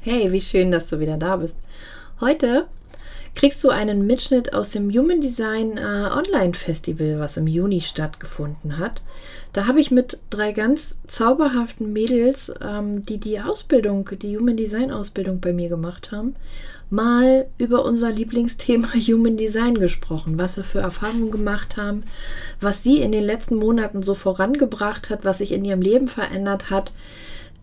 Hey, wie schön, dass du wieder da bist. Heute kriegst du einen Mitschnitt aus dem Human Design äh, Online Festival, was im Juni stattgefunden hat. Da habe ich mit drei ganz zauberhaften Mädels, ähm, die die Ausbildung, die Human Design Ausbildung bei mir gemacht haben, mal über unser Lieblingsthema Human Design gesprochen, was wir für Erfahrungen gemacht haben, was sie in den letzten Monaten so vorangebracht hat, was sich in ihrem Leben verändert hat.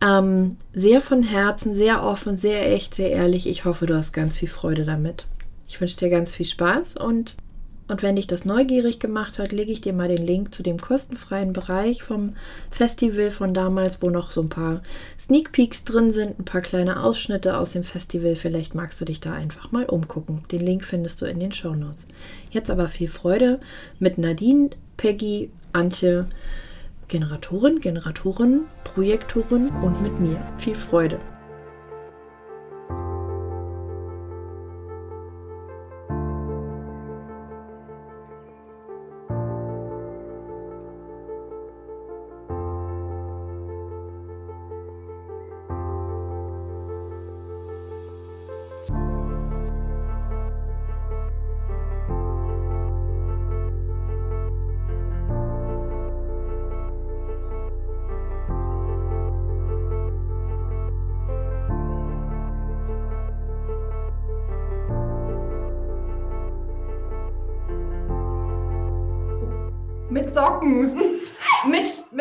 Ähm, sehr von Herzen, sehr offen, sehr echt, sehr ehrlich. Ich hoffe, du hast ganz viel Freude damit. Ich wünsche dir ganz viel Spaß und, und wenn dich das neugierig gemacht hat, lege ich dir mal den Link zu dem kostenfreien Bereich vom Festival von damals, wo noch so ein paar Sneak Peeks drin sind, ein paar kleine Ausschnitte aus dem Festival. Vielleicht magst du dich da einfach mal umgucken. Den Link findest du in den Show Notes. Jetzt aber viel Freude mit Nadine, Peggy, Antje Generatorin, Generatorin, Projektorin und mit mir. Viel Freude!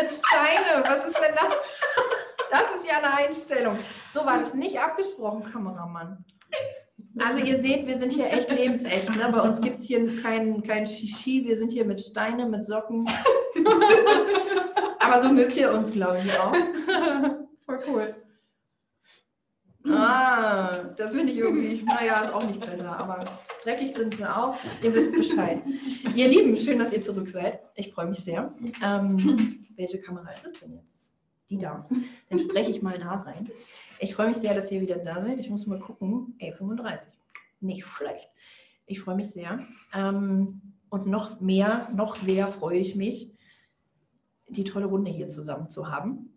Mit, Steine. Was ist denn das? Das ist ja eine Einstellung. So war das nicht abgesprochen, Kameramann. Also ihr seht, wir sind hier echt lebensecht. Ne? Bei uns gibt es hier kein, kein Shishi. Wir sind hier mit Steine, mit Socken. Aber so mögt ihr uns, glaube ich, auch. Voll cool. Ah, das finde ich irgendwie, naja, ist auch nicht besser, aber dreckig sind sie auch. Ihr wisst Bescheid. Ihr Lieben, schön, dass ihr zurück seid. Ich freue mich sehr. Ähm, welche Kamera ist es denn jetzt? Die da. Dann spreche ich mal da rein. Ich freue mich sehr, dass ihr wieder da seid. Ich muss mal gucken. Ey, 35. Nicht schlecht. Ich freue mich sehr. Ähm, und noch mehr, noch sehr freue ich mich, die tolle Runde hier zusammen zu haben.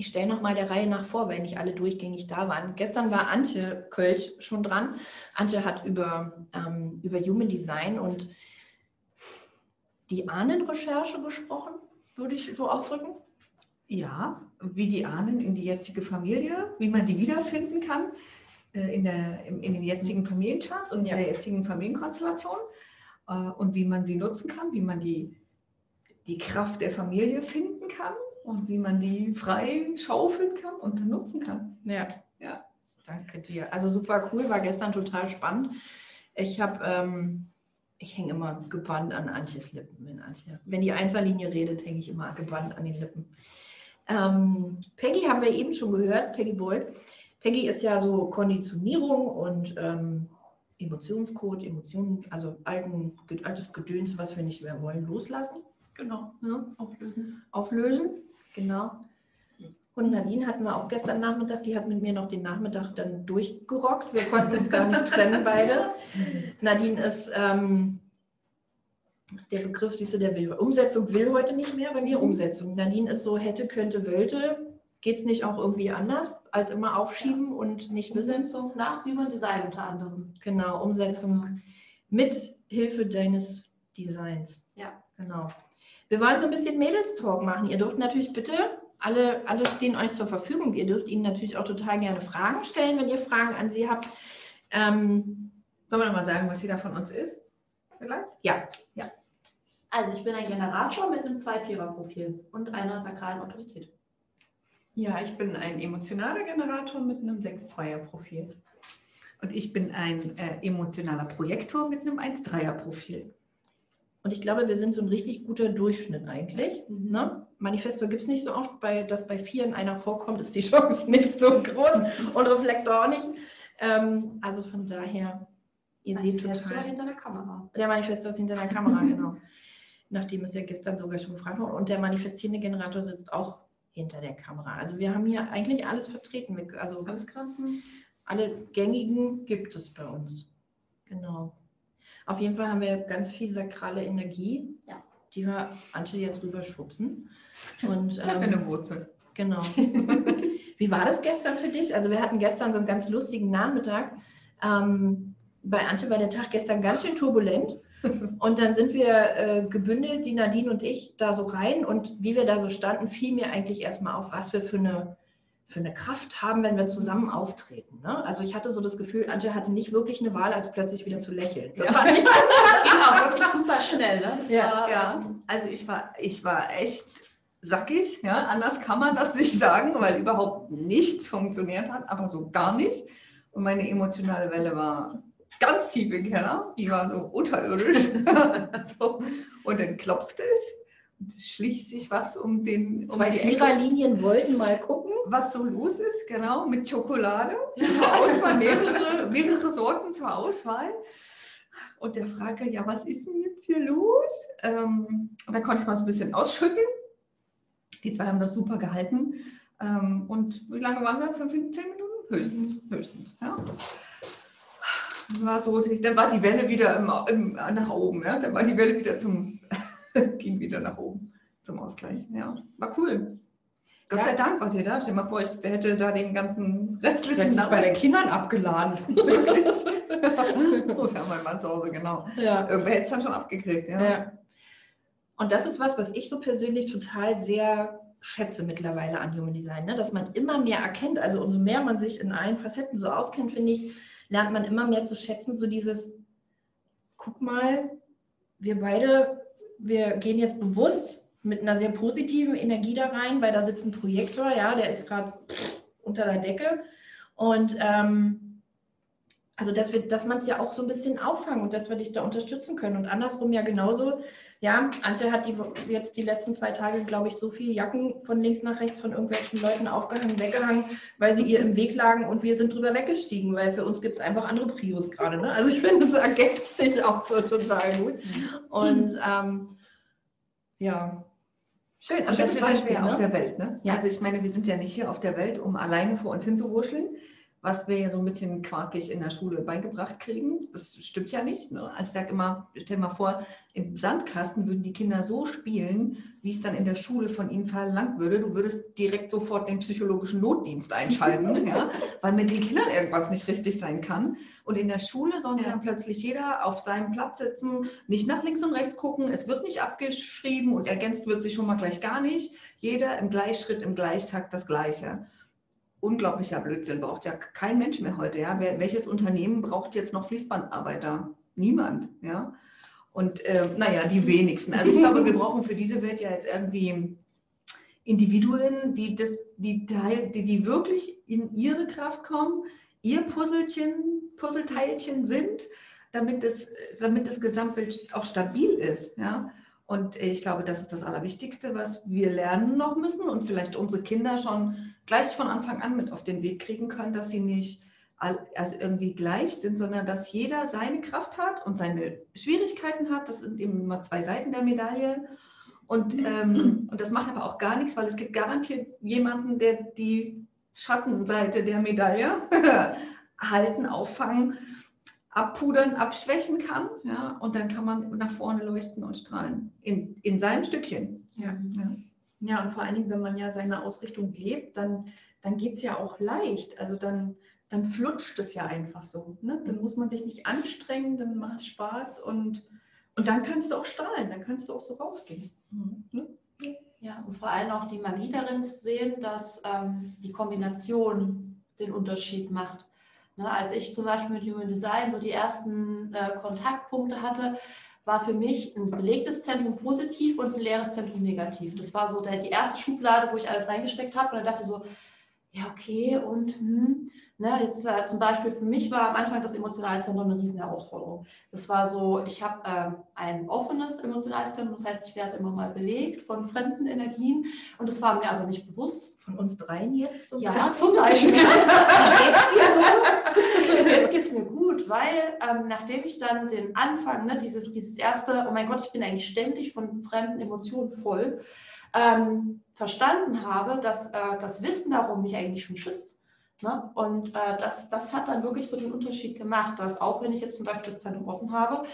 Ich stelle nochmal der Reihe nach vor, weil nicht alle durchgängig da waren. Gestern war Antje Kölsch schon dran. Antje hat über, ähm, über Human Design und die Ahnenrecherche gesprochen, würde ich so ausdrücken. Ja, wie die Ahnen in die jetzige Familie, wie man die wiederfinden kann äh, in, der, in, in den jetzigen Familiencharts und Ja. in der jetzigen Familienkonstellation äh, und wie man sie nutzen kann, wie man die, die Kraft der Familie finden kann und wie man die frei schaufeln kann und dann nutzen kann. Ja. Ja. Danke dir. Also super cool, war gestern total spannend. Ich habe, ähm, ich hänge immer gebannt an Antjes Lippen, wenn Antje, wenn die Einzellinie redet, hänge ich immer gebannt an den Lippen. Ähm, Peggy haben wir eben schon gehört, Peggy Bold. Peggy ist ja so Konditionierung und ähm, Emotionscode, Emotionen, also alten, altes Gedöns, was wir nicht mehr wollen, loslassen. Genau, Ja? auflösen. auflösen. Genau. Und Nadine hatten wir auch gestern Nachmittag, die hat mit mir noch den Nachmittag dann durchgerockt. Wir konnten uns gar nicht trennen, beide. Nadine ist ähm, der Begriff, diese der will. Umsetzung will heute nicht mehr bei mir. Umsetzung. Nadine ist so, hätte, könnte, wollte. Geht es nicht auch irgendwie anders, als immer aufschieben und nicht wissen? Umsetzung nach Human Design unter anderem. Genau, Umsetzung mit Hilfe deines Designs. Ja. Genau. Wir wollen so ein bisschen Mädels-Talk machen. Ihr dürft natürlich bitte, alle, alle stehen euch zur Verfügung. Ihr dürft ihnen natürlich auch total gerne Fragen stellen, wenn ihr Fragen an sie habt. Ähm, Sollen wir noch mal sagen, was jeder von uns ist? Vielleicht? ja, Also ich bin ein Generator mit einem 2-4er-Profil und einer sakralen Autorität. Ja, ich bin ein emotionaler Generator mit einem 6-2er-Profil. Und ich bin ein äh, emotionaler Projektor mit einem 1-3er-Profil. Und ich glaube, wir sind so ein richtig guter Durchschnitt eigentlich. Mhm. Ne? Manifesto gibt es nicht so oft, bei, dass bei vieren einer vorkommt, ist die Chance nicht so groß und Reflektor auch nicht. Ähm, also von daher, ihr seht Manifestor total. hinter der Kamera. Der Manifestor ist hinter der Kamera, genau. Nachdem es ja gestern sogar schon gefragt wurde. Und der manifestierende Generator sitzt auch hinter der Kamera. Also wir haben hier eigentlich alles vertreten. Also Alles klar? alle gängigen gibt es bei uns. Genau. Auf jeden Fall haben wir ganz viel sakrale Energie, Ja. die wir Antje jetzt rüber schubsen. Und, Ich habe ähm, eine Wurzel. Genau. Wie war das gestern für dich? Also wir hatten gestern so einen ganz lustigen Nachmittag. Ähm, bei Antje war der Tag gestern ganz schön turbulent. Und dann sind wir äh, gebündelt, die Nadine und ich, da so rein. Und wie wir da so standen, fiel mir eigentlich erstmal auf, was wir für eine, für eine Kraft haben, wenn wir zusammen auftreten. Ne? Also ich hatte so das Gefühl, Antje hatte nicht wirklich eine Wahl, als plötzlich wieder zu lächeln. Das war nicht Das ging auch wirklich super schnell. Ne? Das Ja, war, Ja, also ich war, ich war echt sackig, ja, anders kann man das nicht sagen, weil überhaupt nichts funktioniert hat, aber so gar nicht. Und meine emotionale Welle war ganz tief im Keller, die war so unterirdisch. so. Und dann klopfte es schlich sich was um den um Zwei Viererlinien wollten mal gucken. was so los ist, genau, mit Schokolade zur Auswahl, mehrere, mehrere Sorten zur Auswahl. Und der fragte, ja, was ist denn jetzt hier los? Ähm, und dann konnte ich mal so ein bisschen ausschütteln. Die zwei haben das super gehalten. Ähm, und wie lange waren wir? Fünf, zehn Minuten? Höchstens, höchstens. Ja. War so, dann war die Welle wieder im, im, nach oben. Ja. Dann war die Welle wieder zum, ging wieder nach oben zum Ausgleich. Ja, war cool. Gott Ja. sei Dank wart ihr da. Stell dir mal vor, ich hätte da den ganzen restlichen ist bei den Kindern abgeladen. Wirklich? Oder mein Mann zu Hause, genau. Ja. Irgendwer hätte es dann schon abgekriegt, ja. Ja. Und das ist was, was ich so persönlich total sehr schätze mittlerweile an Human Design, ne? dass man immer mehr erkennt. Also umso mehr man sich in allen Facetten so auskennt, finde ich, lernt man immer mehr zu schätzen, so dieses, guck mal, wir beide, wir gehen jetzt bewusst mit einer sehr positiven Energie da rein, weil da sitzt ein Projektor, ja, der ist gerade unter der Decke. Und ähm, also dass wir, dass man es ja auch so ein bisschen auffangen und dass wir dich da unterstützen können. Und andersrum ja genauso. Ja, Antje hat die, jetzt die letzten zwei Tage, glaube ich, so viele Jacken von links nach rechts von irgendwelchen Leuten aufgehangen, weggehangen, weil sie ihr im Weg lagen und wir sind drüber weggestiegen, weil für uns gibt es einfach andere Prios gerade. Ne? Also ich finde, es ergänzt sich auch so total gut. Und ähm, ja, schön. Und dafür sind wir Beispiel, ja auf ne? der Welt. Ne? Ja. Also ich meine, wir sind ja nicht hier auf der Welt, um alleine vor uns hinzuwurscheln, was wir ja so ein bisschen quakig in der Schule beigebracht kriegen. Das stimmt ja nicht. Ne? Also ich sage immer, stell mal vor, im Sandkasten würden die Kinder so spielen, wie es dann in der Schule von ihnen verlangt würde. Du würdest direkt sofort den psychologischen Notdienst einschalten, ja? weil mit den Kindern irgendwas nicht richtig sein kann. Und in der Schule soll Ja. dann plötzlich jeder auf seinem Platz sitzen, nicht nach links und rechts gucken, es wird nicht abgeschrieben und ergänzt wird sich schon mal gleich gar nicht. Jeder im Gleichschritt, im Gleichtakt das Gleiche. Unglaublicher Blödsinn braucht ja kein Mensch mehr heute. Ja? Welches Unternehmen braucht jetzt noch Fließbandarbeiter? Niemand. Ja? Und ähm, naja, die wenigsten. Also ich glaube, wir brauchen für diese Welt ja jetzt irgendwie Individuen, die, das, die, Teil, die, die wirklich in ihre Kraft kommen, ihr Puzzlechen, Puzzleteilchen sind, damit das, damit das Gesamtbild auch stabil ist. Ja? Und ich glaube, das ist das Allerwichtigste, was wir lernen noch müssen und vielleicht unsere Kinder schon gleich von Anfang an mit auf den Weg kriegen können, dass sie nicht also irgendwie gleich sind, sondern dass jeder seine Kraft hat und seine Schwierigkeiten hat. Das sind eben immer zwei Seiten der Medaille. Und, ähm, und das macht aber auch gar nichts, weil es gibt garantiert jemanden, der die Schattenseite der Medaille halten, auffangen, abpudern, abschwächen kann. Ja? Und dann kann man nach vorne leuchten und strahlen. In, in seinem Stückchen. Ja. Ja. Ja, und vor allen Dingen, wenn man ja seine Ausrichtung lebt, dann, dann geht es ja auch leicht. Also dann, dann flutscht es ja einfach so. Ne? Dann muss man sich nicht anstrengen, dann macht es Spaß und, und dann kannst du auch strahlen, dann kannst du auch so rausgehen. Ja, und vor allem auch die Magie darin zu sehen, dass ähm, die Kombination den Unterschied macht. Ne, als ich zum Beispiel mit Human Design so die ersten äh, Kontaktpunkte hatte, war für mich ein belegtes Zentrum positiv und ein leeres Zentrum negativ. Das war so der, die erste Schublade, wo ich alles reingesteckt habe. Und dann dachte ich so, ja, okay, und hm, ne, jetzt äh, zum Beispiel für mich war am Anfang das Emotionalzentrum eine riesen Herausforderung. Das war so, ich habe äh, ein offenes Emotionalzentrum, das heißt, ich werde immer mal belegt von fremden Energien und das war mir aber nicht bewusst. Von uns dreien jetzt? zum Ja, Beispiel? zum Beispiel. Wie geht's so? Jetzt geht es mir gut, weil ähm, nachdem ich dann den Anfang, ne, dieses, dieses erste, oh mein Gott, ich bin eigentlich ständig von fremden Emotionen voll, ähm, verstanden habe, dass äh, das Wissen darum mich eigentlich schon schützt. Ne? Und äh, das, das hat dann wirklich so den Unterschied gemacht, dass auch wenn ich jetzt zum Beispiel das Zentrum offen habe,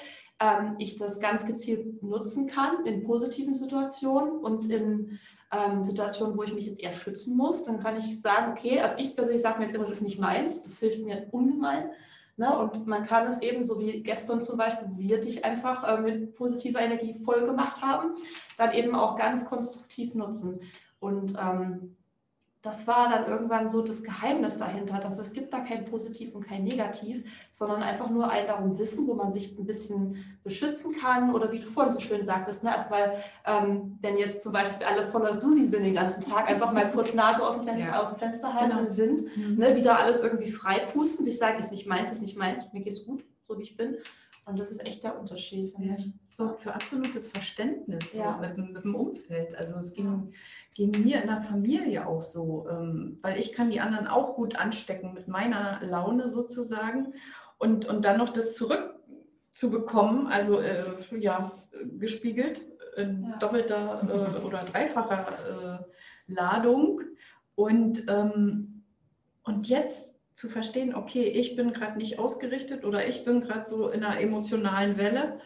ähm, ich das ganz gezielt nutzen kann in positiven Situationen und in ähm, Situationen, wo ich mich jetzt eher schützen muss, dann kann ich sagen, okay, also ich persönlich sage mir jetzt immer, das ist nicht meins, das hilft mir ungemein. Ne? Und man kann es eben, so wie gestern zum Beispiel, wo wir dich einfach äh, mit positiver Energie voll gemacht haben, dann eben auch ganz konstruktiv nutzen. Und ähm, das war dann irgendwann so das Geheimnis dahinter, dass es gibt da kein Positiv und kein Negativ, sondern einfach nur ein darum Wissen, wo man sich ein bisschen beschützen kann oder wie du vorhin so schön sagtest, ne, erstmal, ähm, wenn jetzt zum Beispiel alle voller Susi sind den ganzen Tag, einfach mal kurz Nase aus dem Fenster, ja. aus dem Fenster halten genau. im Wind, mhm. ne, wieder alles irgendwie frei pusten, sich sagen, ist nicht meins, ist nicht meins, mir geht's gut, so wie ich bin. Und das ist echt der Unterschied, ich. So für absolutes Verständnis ja. so mit, mit, dem Umfeld. Also es ging, ging mir in der Familie auch so, ähm, weil ich kann die anderen auch gut anstecken mit meiner Laune sozusagen. Und, und dann noch das zurückzubekommen, also äh, ja, gespiegelt in ja. doppelter äh, oder dreifacher äh, Ladung. Und, ähm, und jetzt zu verstehen, okay, ich bin gerade nicht ausgerichtet oder ich bin gerade so in einer emotionalen Welle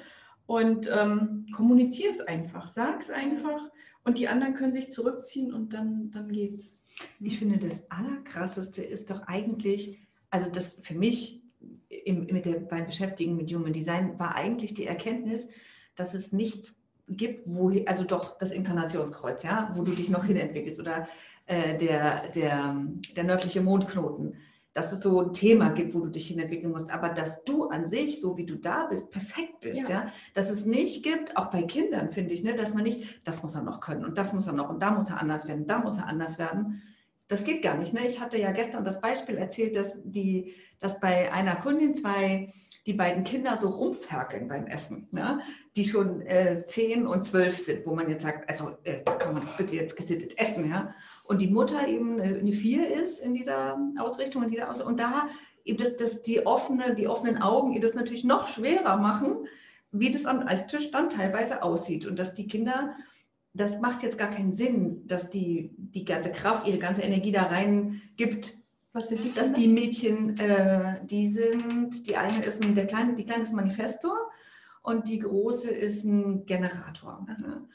und ähm, kommuniziere es einfach, sag es einfach und die anderen können sich zurückziehen und dann, dann geht's. Ich finde, das Allerkrasseste ist doch eigentlich, also das für mich im, mit der, beim Beschäftigen mit Human Design war eigentlich die Erkenntnis, dass es nichts gibt, wo, also doch das Inkarnationskreuz, ja, wo du dich noch hinentwickelst oder äh, der, der, der nördliche Mondknoten dass es so ein Thema gibt, wo du dich hinentwickeln musst, aber dass du an sich, so wie du da bist, perfekt bist, ja, ja? dass es nicht gibt, auch bei Kindern finde ich, ne, dass man nicht, das muss er noch können und das muss er noch und da muss er anders werden, da muss er anders werden. Das geht gar nicht. Ne? Ich hatte ja gestern das Beispiel erzählt, dass, die, dass bei einer Kundin zwei, die beiden Kinder so rumferkeln beim Essen, ne? die schon äh, zehn und zwölf sind, wo man jetzt sagt, also äh, da kann man bitte jetzt gesittet essen, ja und die Mutter eben eine Vier ist in dieser Ausrichtung, in dieser Ausrichtung. und da dass, dass die, offene, die offenen Augen ihr das natürlich noch schwerer machen, wie das am Eistisch dann teilweise aussieht und dass die Kinder, das macht jetzt gar keinen Sinn, dass die die ganze Kraft, ihre ganze Energie da rein gibt, was sind die dass die Mädchen, äh, die sind, die eine ist ein, der kleine, die kleine ist Manifestor und die große ist ein Generator. Ne?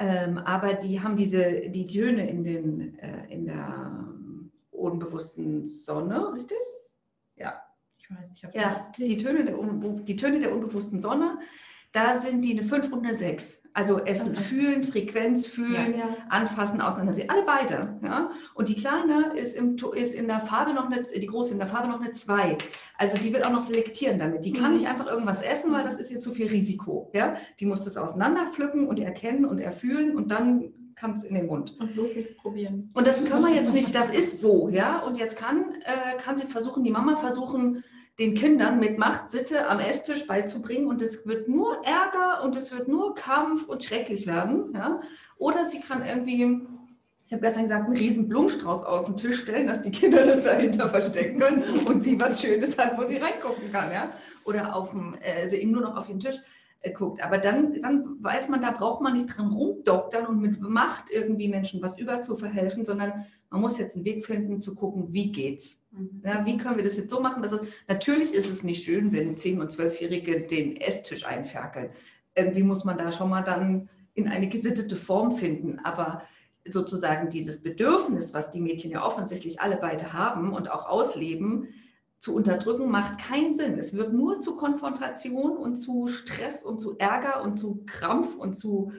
Ähm, aber die haben diese, die Töne in, den, äh, in der unbewussten Sonne, richtig? Ja. Ich weiß, ich habe ja, die Töne, der, die Töne der unbewussten Sonne, da sind die eine 5 und eine 6. Also Essen okay. fühlen, Frequenz fühlen, ja, ja. anfassen, auseinandersetzen. Alle beide. Ja? Und die kleine ist, im, ist in der Farbe noch eine, die große in der Farbe noch eine 2. Also die wird auch noch selektieren damit. Die kann mhm. nicht einfach irgendwas essen, weil das ist ihr zu viel Risiko. Ja? Die muss das auseinanderpflücken und erkennen und erfühlen und dann kann es in den Mund. Und bloß nichts probieren. Und das kann man jetzt nicht, das ist so, ja. Und jetzt kann, äh, kann sie versuchen, die Mama versuchen, den Kindern mit Macht, Sitte am Esstisch beizubringen und es wird nur Ärger und es wird nur Kampf und schrecklich werden. Ja? Oder sie kann irgendwie, ich habe gestern gesagt, einen riesen Blumenstrauß auf den Tisch stellen, dass die Kinder das dahinter verstecken können und sie was Schönes hat, wo sie reingucken kann. Ja? Oder auf dem, sie eben nur noch auf den Tisch guckt. Aber dann, dann weiß man, da braucht man nicht dran rumdoktern und mit Macht irgendwie Menschen was überzuverhelfen, sondern man muss jetzt einen Weg finden, zu gucken, wie geht's. Mhm. Ja, wie können wir das jetzt so machen? Dass es, natürlich ist es nicht schön, wenn 10- und 12-Jährige den Esstisch einferkeln. Irgendwie muss man da schon mal dann in eine gesittete Form finden. Aber sozusagen dieses Bedürfnis, was die Mädchen ja offensichtlich alle beide haben und auch ausleben, zu unterdrücken, macht keinen Sinn. Es wird nur zu Konfrontation und zu Stress und zu Ärger und zu Krampf und zu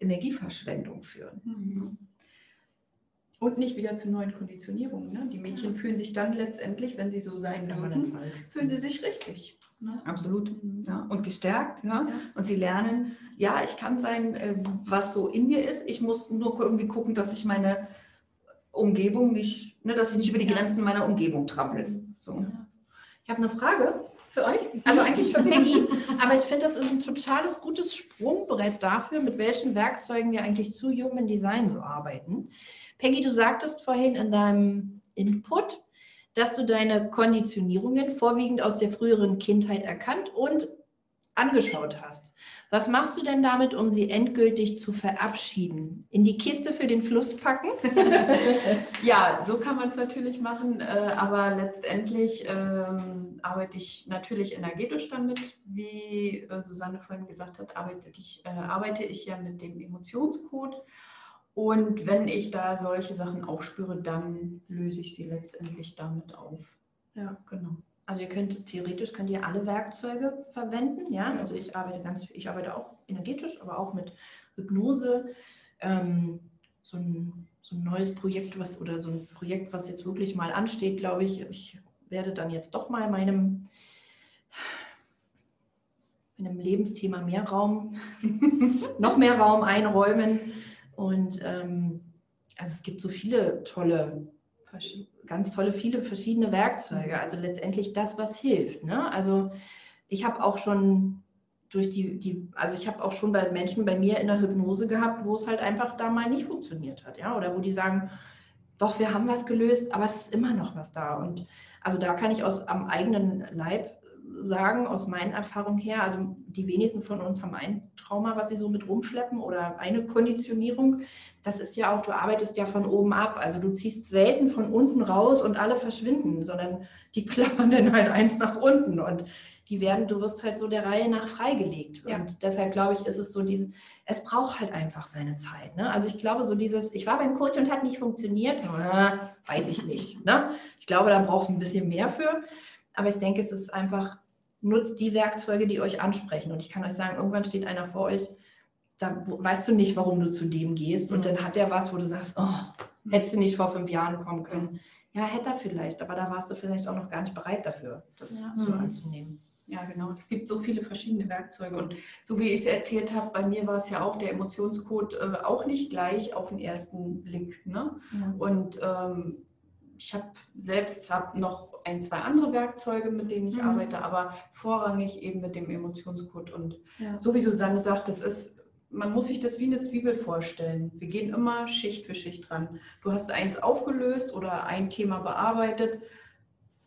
Energieverschwendung führen. Mhm. Und nicht wieder zu neuen Konditionierungen. Ne? Die Mädchen fühlen sich dann letztendlich, wenn sie so sein dürfen, fühlen sie sich richtig. Ne? Absolut. Mhm. Ja. Und gestärkt. Ja? ja? Und sie lernen, ja, ich kann sein, äh, was so in mir ist. Ich muss nur irgendwie gucken, dass ich meine Umgebung nicht, ne, dass ich nicht über die Grenzen meiner Umgebung trampel. So. Ich habe eine Frage für euch, also eigentlich für Peggy, aber ich finde, das ist ein totales gutes Sprungbrett dafür, mit welchen Werkzeugen wir eigentlich zu Human Design so arbeiten. Peggy, du sagtest vorhin in deinem Input, dass du deine Konditionierungen vorwiegend aus der früheren Kindheit erkannt und angeschaut hast. Was machst du denn damit, um sie endgültig zu verabschieden? In die Kiste für den Fluss packen? ja, so kann man es natürlich machen, äh, aber letztendlich ähm, arbeite ich natürlich energetisch damit. Wie äh, Susanne vorhin gesagt hat, arbeite ich, äh, arbeite ich ja mit dem Emotionscode Und wenn ich da solche Sachen aufspüre, dann löse ich sie letztendlich damit auf. Ja. Genau. Also ihr könnt theoretisch könnt ihr alle Werkzeuge verwenden, ja. Also ich arbeite ganz, ich arbeite auch energetisch, aber auch mit Hypnose. Ähm, so, ein, so ein neues Projekt, was oder so ein Projekt, was jetzt wirklich mal ansteht, glaube ich. Ich werde dann jetzt doch mal meinem, meinem Lebensthema mehr Raum, noch mehr Raum einräumen. Und ähm, also es gibt so viele tolle ganz tolle, viele verschiedene Werkzeuge. Also letztendlich das, was hilft. Ne? Also ich habe auch schon durch die, die, also ich habe auch schon bei Menschen bei mir in der Hypnose gehabt, wo es halt einfach da mal nicht funktioniert hat, ja, oder wo die sagen, doch, wir haben was gelöst, aber es ist immer noch was da. Und also da kann ich aus am eigenen Leib sagen, aus meinen Erfahrungen her, also die wenigsten von uns haben ein Trauma, was sie so mit rumschleppen oder eine Konditionierung. Das ist ja auch, du arbeitest ja von oben ab. Also du ziehst selten von unten raus und alle verschwinden, sondern die klappern dann halt eins nach unten und die werden, du wirst halt so der Reihe nach freigelegt. Ja. Und deshalb glaube ich, ist es so dieses, es braucht halt einfach seine Zeit. Ne? Also ich glaube, so dieses, ich war beim Coach und hat nicht funktioniert, weiß ich nicht. Ne? Ich glaube, da brauchst du ein bisschen mehr für. Aber ich denke, es ist einfach, nutzt die Werkzeuge, die euch ansprechen. Und ich kann euch sagen, irgendwann steht einer vor euch, da weißt du nicht, warum du zu dem gehst. Und dann hat er was, wo du sagst, oh, hättest du nicht vor fünf Jahren kommen können. Ja, hätte er vielleicht, aber da warst du vielleicht auch noch gar nicht bereit dafür, das ja. so anzunehmen. Ja, genau. Es gibt so viele verschiedene Werkzeuge. Und so wie ich es erzählt habe, bei mir war es ja auch der Emotionscode äh, auch nicht gleich auf den ersten Blick. Ne? Ja. Und ähm, ich habe selbst hab noch ein, zwei andere Werkzeuge, mit denen ich mhm. arbeite, aber vorrangig eben mit dem Emotionscode. Und ja. so wie Susanne sagt, das ist, man muss sich das wie eine Zwiebel vorstellen. Wir gehen immer Schicht für Schicht dran. Du hast eins aufgelöst oder ein Thema bearbeitet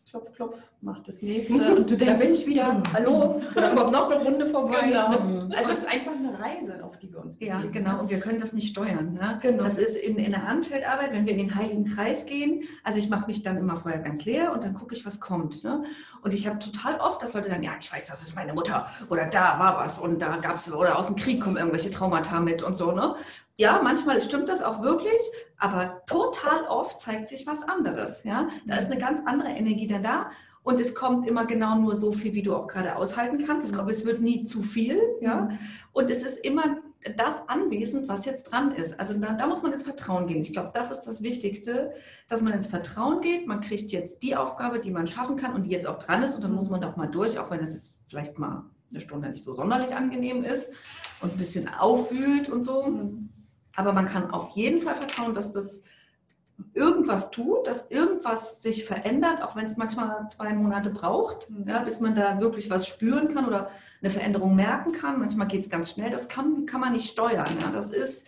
klopf, klopf, mach das nächste. Und du denkst, da bin ich wieder, hallo, da kommt noch eine Runde vorbei. Genau. Also es ist einfach eine Reise, auf die wir uns bewegen. Ja, genau. Und wir können das nicht steuern. Ne? Genau. Das ist in, in der Handfeldarbeit, wenn wir in den Heiligen Kreis gehen. Also ich mache mich dann immer vorher ganz leer und dann gucke ich, was kommt. Ne? Und ich habe total oft, dass Leute sagen, ja, ich weiß, das ist meine Mutter oder da war was und da gab es, oder aus dem Krieg kommen irgendwelche Traumata mit und so. Ne? Ja, manchmal stimmt das auch wirklich, aber total oft zeigt sich was anderes. Ja? Da ist eine ganz andere Energie dann da und es kommt immer genau nur so viel, wie du auch gerade aushalten kannst. Es, kommt, es wird nie zu viel. Ja? Und es ist immer das anwesend, was jetzt dran ist. Also da, da muss man ins Vertrauen gehen. Ich glaube, das ist das Wichtigste, dass man ins Vertrauen geht. Man kriegt jetzt die Aufgabe, die man schaffen kann und die jetzt auch dran ist und dann muss man doch mal durch, auch wenn es jetzt vielleicht mal eine Stunde nicht so sonderlich angenehm ist und ein bisschen aufwühlt und so. Mhm. Aber man kann auf jeden Fall vertrauen, dass das irgendwas tut, dass irgendwas sich verändert, auch wenn es manchmal zwei Monate braucht, mhm. ja, bis man da wirklich was spüren kann oder eine Veränderung merken kann. Manchmal geht es ganz schnell. Das kann, kann man nicht steuern. Ja. Das ist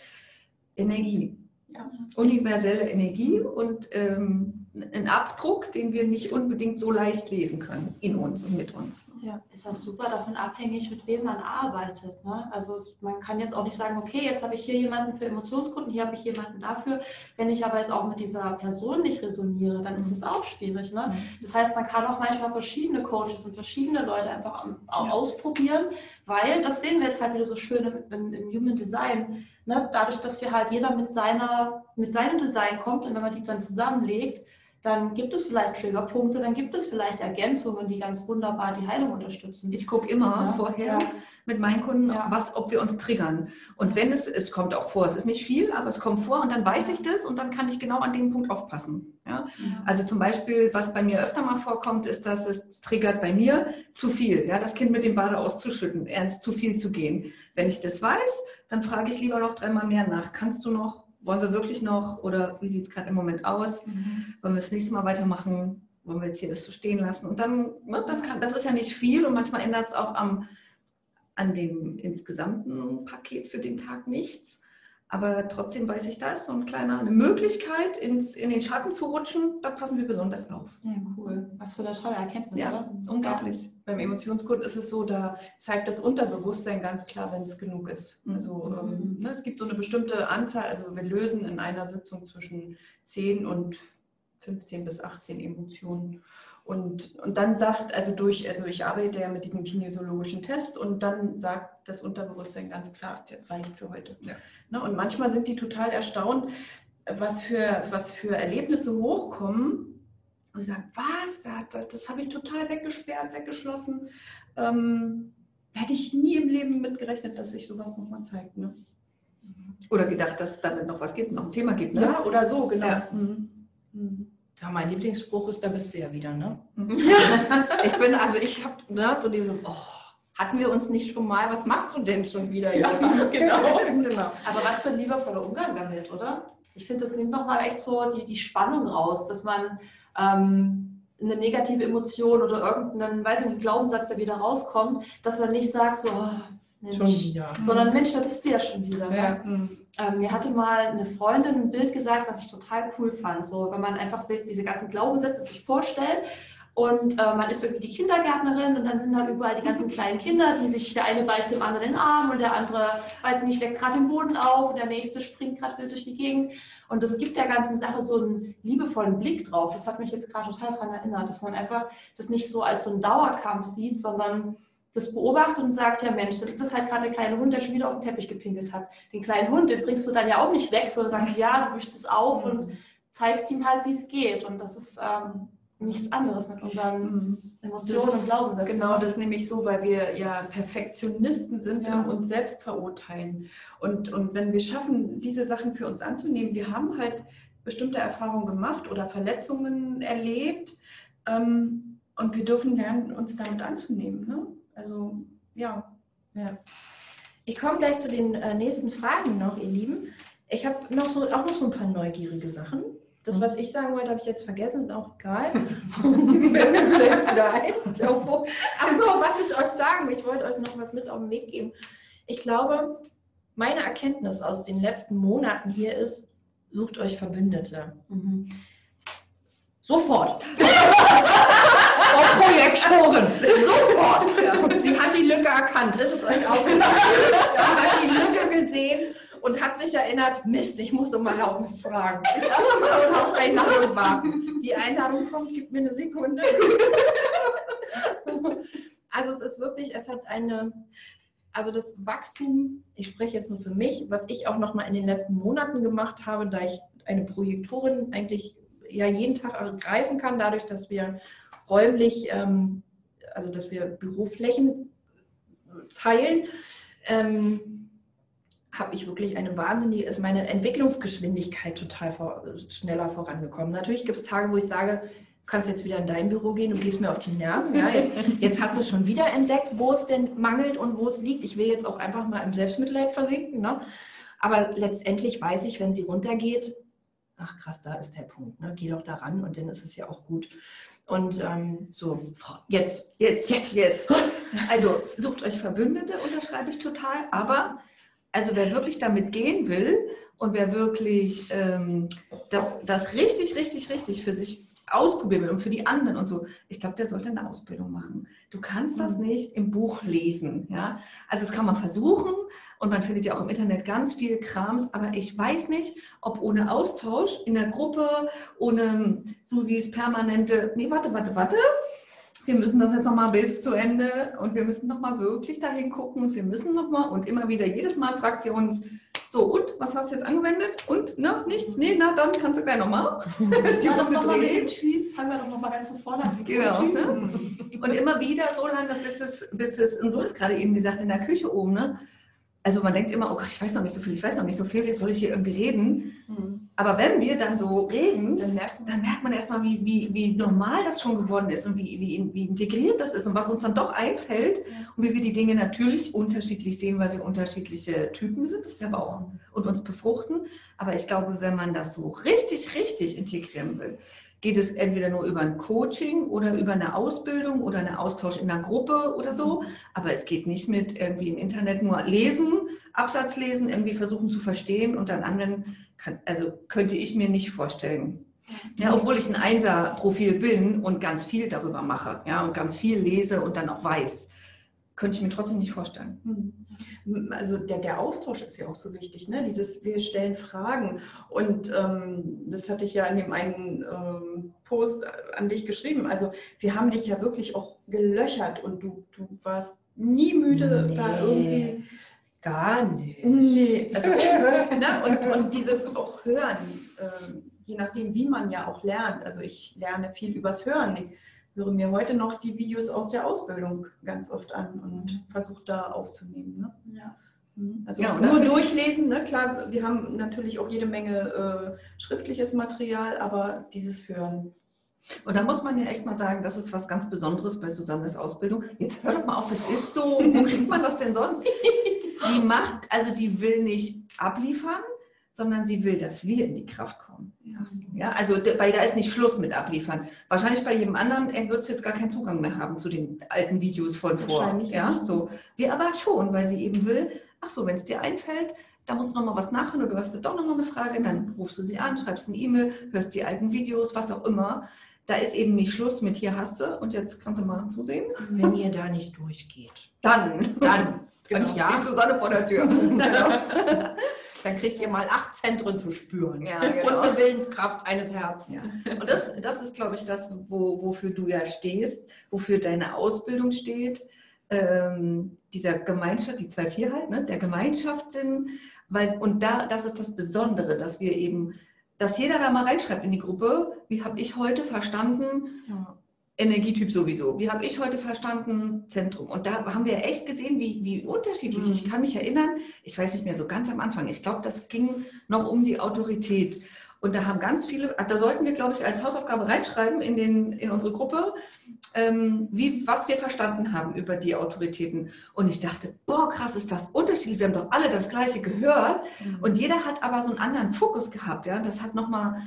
Energie. Ja. Universelle Energie und ähm, ein Abdruck, den wir nicht unbedingt so leicht lesen können in uns und mit uns. Ja, ist auch super davon abhängig, mit wem man arbeitet. Ne? Also man kann jetzt auch nicht sagen, okay, jetzt habe ich hier jemanden für Emotionskunden, hier habe ich jemanden dafür. Wenn ich aber jetzt auch mit dieser Person nicht resoniere, dann ist mhm. das auch schwierig. Ne? Mhm. Das heißt, man kann auch manchmal verschiedene Coaches und verschiedene Leute einfach ausprobieren, weil das sehen wir jetzt halt wieder so schön im, im Human Design. Ne? Dadurch, dass wir halt jeder mit, seiner, mit seinem Design kommt und wenn man die dann zusammenlegt, dann gibt es vielleicht Triggerpunkte, dann gibt es vielleicht Ergänzungen, die ganz wunderbar die Heilung unterstützen. Ich gucke immer ja, vorher ja. mit meinen Kunden, ja. was, ob wir uns triggern. Und wenn es, es kommt auch vor, es ist nicht viel, aber es kommt vor und dann weiß ich das und dann kann ich genau an dem Punkt aufpassen. Also zum Beispiel, was bei mir öfter mal vorkommt, ist, dass es triggert bei mir zu viel, ja, das Kind mit dem Bade auszuschütten, ernst zu viel zu gehen. Wenn ich das weiß, dann frage ich lieber noch dreimal mehr nach. Kannst du noch wollen wir wirklich noch oder wie sieht es gerade im Moment aus? Mhm. Wollen wir das nächste Mal weitermachen? Wollen wir jetzt hier das so stehen lassen? Und dann, ne, dann kann, das ist ja nicht viel und manchmal ändert es auch am, an dem insgesamten Paket für den Tag nichts. Aber trotzdem weiß ich, da ist so ein kleiner, eine Möglichkeit, ins, in den Schatten zu rutschen. Da passen wir besonders auf. Ja, cool. Was für eine tolle Erkenntnis, ja, oder? Unglaublich. Ja. Beim Emotionscode ist es so, da zeigt das Unterbewusstsein ganz klar, wenn es genug ist. Mhm. Also mhm. ähm, ne, es gibt so eine bestimmte Anzahl, also wir lösen in einer Sitzung zwischen 10 und 15 bis 18 Emotionen. Und, und dann sagt, also durch, also ich arbeite ja mit diesem kinesiologischen Test und dann sagt das Unterbewusstsein ganz klar reicht für heute. Ja. Ne? Und manchmal sind die total erstaunt, was für, was für Erlebnisse hochkommen. Und sagen, was, da, da, das habe ich total weggesperrt, weggeschlossen. Ähm, hätte ich nie im Leben mitgerechnet, dass sich sowas nochmal zeigt. Ne? Oder gedacht, dass damit noch was gibt, noch ein Thema gibt. Ne? Ja, oder so, genau. Ja. Mhm. Mhm. Ja, mein Lieblingsspruch ist, da bist du ja wieder, ne? Mhm. Ich bin, also ich habe ne, so diese, oh, hatten wir uns nicht schon mal, was machst du denn schon wieder? Ja, hier? genau. genau. Aber was für ein liebevoller Umgang damit, oder? Ich finde, das nimmt nochmal echt so die, die Spannung raus, dass man ähm, eine negative Emotion oder irgendeinen, weiß ich nicht, Glaubenssatz, der wieder rauskommt, dass man nicht sagt so, oh, Mensch, Schon wieder. sondern Mensch, da bist du ja schon wieder. Ja. Ne? Mhm. Ähm, mir hatte mal eine Freundin ein Bild gesagt, was ich total cool fand. So, wenn man einfach sich diese ganzen Glaubenssätze sich vorstellt und äh, man ist irgendwie die Kindergärtnerin und dann sind da überall die ganzen kleinen Kinder, die sich, der eine beißt dem anderen den Arm und der andere, weiß nicht, leckt gerade den Boden auf und der nächste springt gerade wild durch die Gegend. Und das gibt der ganzen Sache so einen liebevollen Blick drauf. Das hat mich jetzt gerade total daran erinnert, dass man einfach das nicht so als so einen Dauerkampf sieht, sondern das beobachtet und sagt, ja Mensch, dann ist das halt gerade der kleine Hund, der schon wieder auf den Teppich gepinkelt hat. Den kleinen Hund, den bringst du dann ja auch nicht weg, sondern sagst, ja, du wischst es auf und zeigst ihm halt, wie es geht. Und das ist ähm, nichts anderes mit unseren Mhm. Emotionen Das- und Glaubenssätzen. Genau, das nämlich so, weil wir ja Perfektionisten sind Ja. und uns selbst verurteilen. Und, und wenn wir schaffen, diese Sachen für uns anzunehmen, wir haben halt bestimmte Erfahrungen gemacht oder Verletzungen erlebt ähm, und wir dürfen lernen, uns damit anzunehmen. Ne? Also ja. Ich komme gleich zu den äh, nächsten Fragen noch, ihr Lieben. Ich habe noch so, auch noch so ein paar neugierige Sachen. Das, was ich sagen wollte, habe ich jetzt vergessen, ist auch egal. Fällt mir vielleicht wieder ein. Ist ja auch wurscht. Ach so, was ich euch sagen will, ich wollte euch noch was mit auf den Weg geben. Ich glaube, meine Erkenntnis aus den letzten Monaten hier ist, sucht euch Verbündete. Mhm. Sofort. Auf Projektoren. Sofort. Sie hat die Lücke erkannt. Ist es euch aufgefallen? Sie hat die Lücke gesehen und hat sich erinnert, Mist, ich muss um Erlaubnis fragen. Und auf Einladung warten. Die Einladung kommt, gib mir eine Sekunde. Also es ist wirklich, es hat eine, also das Wachstum, ich spreche jetzt nur für mich, was ich auch noch mal in den letzten Monaten gemacht habe, da ich eine Projektorin eigentlich ja jeden Tag ergreifen kann, dadurch, dass wir räumlich, ähm, also dass wir Büroflächen teilen, ähm, habe ich wirklich eine wahnsinnige, ist meine Entwicklungsgeschwindigkeit total vor, schneller vorangekommen. Natürlich gibt es Tage, wo ich sage, du kannst jetzt wieder in dein Büro gehen und gehst mir auf die Nerven. Ja, jetzt, jetzt hat sie schon wieder entdeckt, wo es denn mangelt und wo es liegt. Ich will jetzt auch einfach mal im Selbstmitleid versinken. Ne? Aber letztendlich weiß ich, wenn sie runtergeht, ach krass, da ist der Punkt. Ne? Geh doch da ran und dann ist es ja auch gut. Und ähm, so, jetzt, Jetzt, jetzt, jetzt. Also sucht euch Verbündete, unterschreibe ich total. Aber also wer wirklich damit gehen will und wer wirklich ähm, das, das richtig, richtig, richtig für sich ausprobieren will und für die anderen und so, ich glaube, der sollte eine Ausbildung machen. Du kannst das nicht im Buch lesen. Ja? Also das kann man versuchen und man findet ja auch im Internet ganz viel Krams, aber ich weiß nicht, ob ohne Austausch in der Gruppe, ohne Susis permanente, nee, warte, warte, warte, wir müssen das jetzt nochmal bis zu Ende und wir müssen nochmal wirklich dahin gucken und wir müssen nochmal und immer wieder jedes Mal Fraktions, so und, was hast du jetzt angewendet? Und, ne, nichts? Nee, na dann kannst du gleich nochmal die Ja, das nochmal mit dem Typ, fangen wir doch nochmal ganz von vorne an. Genau, ne? Und immer wieder so lange, bis es, bis es, und du hast gerade eben gesagt, in der Küche oben, ne? Also man denkt immer, oh Gott, ich weiß noch nicht so viel, ich weiß noch nicht so viel, jetzt soll ich hier irgendwie reden. Mhm. Aber wenn wir dann so reden, Dann merkt man, dann merkt man erstmal, wie, wie, wie normal das schon geworden ist und wie, wie, wie integriert das ist und was uns dann doch einfällt und wie wir die Dinge natürlich unterschiedlich sehen, weil wir unterschiedliche Typen sind, das ist aber auch und uns befruchten. Aber ich glaube, wenn man das so richtig, richtig integrieren will, geht es entweder nur über ein Coaching oder über eine Ausbildung oder einen Austausch in einer Gruppe oder so. Aber es geht nicht mit irgendwie im Internet nur lesen, Absatz lesen, irgendwie versuchen zu verstehen und dann anderen, kann, also könnte ich mir nicht vorstellen. Ja, obwohl ich ein Einser-Profil bin und ganz viel darüber mache, ja, und ganz viel lese und dann auch weiß, könnte ich mir trotzdem nicht vorstellen. Mhm. Also der, der Austausch ist ja auch so wichtig, ne? Dieses, wir stellen Fragen. Und ähm, das hatte ich ja in dem einen ähm, Post an dich geschrieben. Also wir haben dich ja wirklich auch gelöchert und du, du warst nie müde, Nee. da irgendwie. Gar nicht. Nee, also, ne? und, und dieses auch Hören, ähm, je nachdem, wie man ja auch lernt. Also ich lerne viel übers Hören. Ich höre mir heute noch die Videos aus der Ausbildung ganz oft an und versuche da aufzunehmen. Ne? Ja. Mhm. Also Ja, nur durchlesen, ne? klar, wir haben natürlich auch jede Menge äh, schriftliches Material, aber dieses Hören. Und da muss man ja echt mal sagen, das ist was ganz Besonderes bei Susannes Ausbildung. Jetzt hör doch mal auf, es ist so. Wo kriegt man das denn sonst? Die macht, also die will nicht abliefern, sondern sie will, dass wir in die Kraft kommen. Ja, also weil da ist nicht Schluss mit abliefern. Wahrscheinlich bei jedem anderen, er wird jetzt gar keinen Zugang mehr haben zu den alten Videos von vor. Wahrscheinlich Ja, nicht. so. Wir aber schon, weil sie eben will, ach so, wenn es dir einfällt, da musst du noch mal was nachhören oder du hast doch noch mal eine Frage, dann rufst du sie an, schreibst eine E-Mail, hörst die alten Videos, was auch immer. Da ist eben nicht Schluss mit hier hast du und jetzt kannst du mal zusehen. Wenn ihr da nicht durchgeht. Dann, Dann, dann ja. steht Susanne vor der Tür. dann kriegt ihr mal acht Zentren zu spüren. Ja, Und genau. eine Willenskraft eines Herzens. Ja. Und das, das ist, glaube ich, das, wo, wofür du ja stehst, wofür deine Ausbildung steht. Ähm, dieser Gemeinschaft, die 2.4 halt, ne? der Gemeinschaftssinn. Weil, und da, das ist das Besondere, dass wir eben, dass jeder da mal reinschreibt in die Gruppe, wie habe ich heute verstanden, Ja. Energietyp sowieso. Wie habe ich heute verstanden? Zentrum. Und da haben wir echt gesehen, wie, wie unterschiedlich. Mhm. Ich kann mich erinnern, ich weiß nicht mehr so ganz am Anfang. Ich glaube, das ging noch um die Autorität. Und da haben ganz viele, da sollten wir, glaube ich, als Hausaufgabe reinschreiben in, den, in unsere Gruppe, ähm, wie, was wir verstanden haben über die Autoritäten. Und ich dachte, boah, krass, ist das unterschiedlich. Wir haben doch alle das Gleiche gehört. Und jeder hat aber so einen anderen Fokus gehabt. Ja? Das hat nochmal,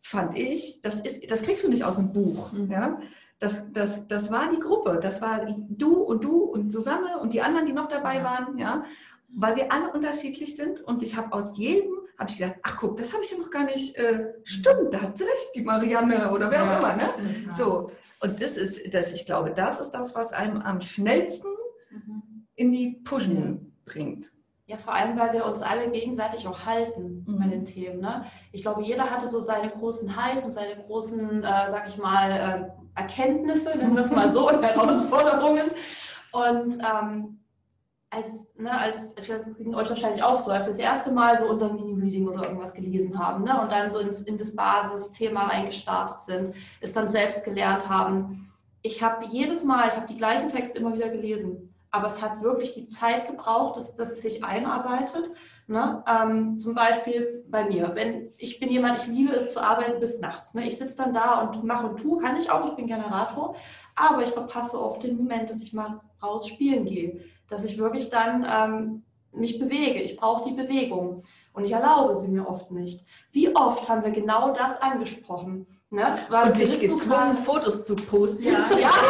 fand ich, das, ist, das kriegst du nicht aus dem Buch. Mhm. Ja? Das, das, das war die Gruppe. Das war du und du und Susanne und die anderen, die noch dabei waren. Ja? Weil wir alle unterschiedlich sind. Und ich habe aus jedem, habe ich gedacht, ach guck, das habe ich ja noch gar nicht, äh, stimmt, da hat sie recht, die Marianne oder wer auch Ja. immer. Ne? Total. So, und das ist, das, ich glaube, das ist das, was einem am schnellsten Mhm. in die Pushen bringt. Ja, vor allem, weil wir uns alle gegenseitig auch halten Mhm. bei den Themen. Ne? Ich glaube, jeder hatte so seine großen Highs und seine großen, äh, sag ich mal, äh, Erkenntnisse, nennen wir es mal so, und Herausforderungen. Und ähm, als, ne, als, das ging euch wahrscheinlich auch so, als wir das erste Mal so unser Mini-Reading oder irgendwas gelesen haben ne, und dann so ins, in das Basisthema reingestartet sind, es dann selbst gelernt haben. Ich habe jedes Mal, ich habe die gleichen Texte immer wieder gelesen, aber es hat wirklich die Zeit gebraucht, dass, dass es sich einarbeitet. Ne? Ähm, zum Beispiel bei mir, wenn ich bin jemand, ich liebe es zu arbeiten bis nachts. Ne? Ich sitze dann da und mache und tue, kann ich auch, ich bin Generator, aber ich verpasse oft den Moment, dass ich mal raus spielen gehe, dass ich wirklich dann ähm, mich bewege. Ich brauche die Bewegung und ich erlaube sie mir oft nicht. Wie oft haben wir genau das angesprochen? Ne? Weil Und dich gezwungen, Fotos zu posten. Ja, ja,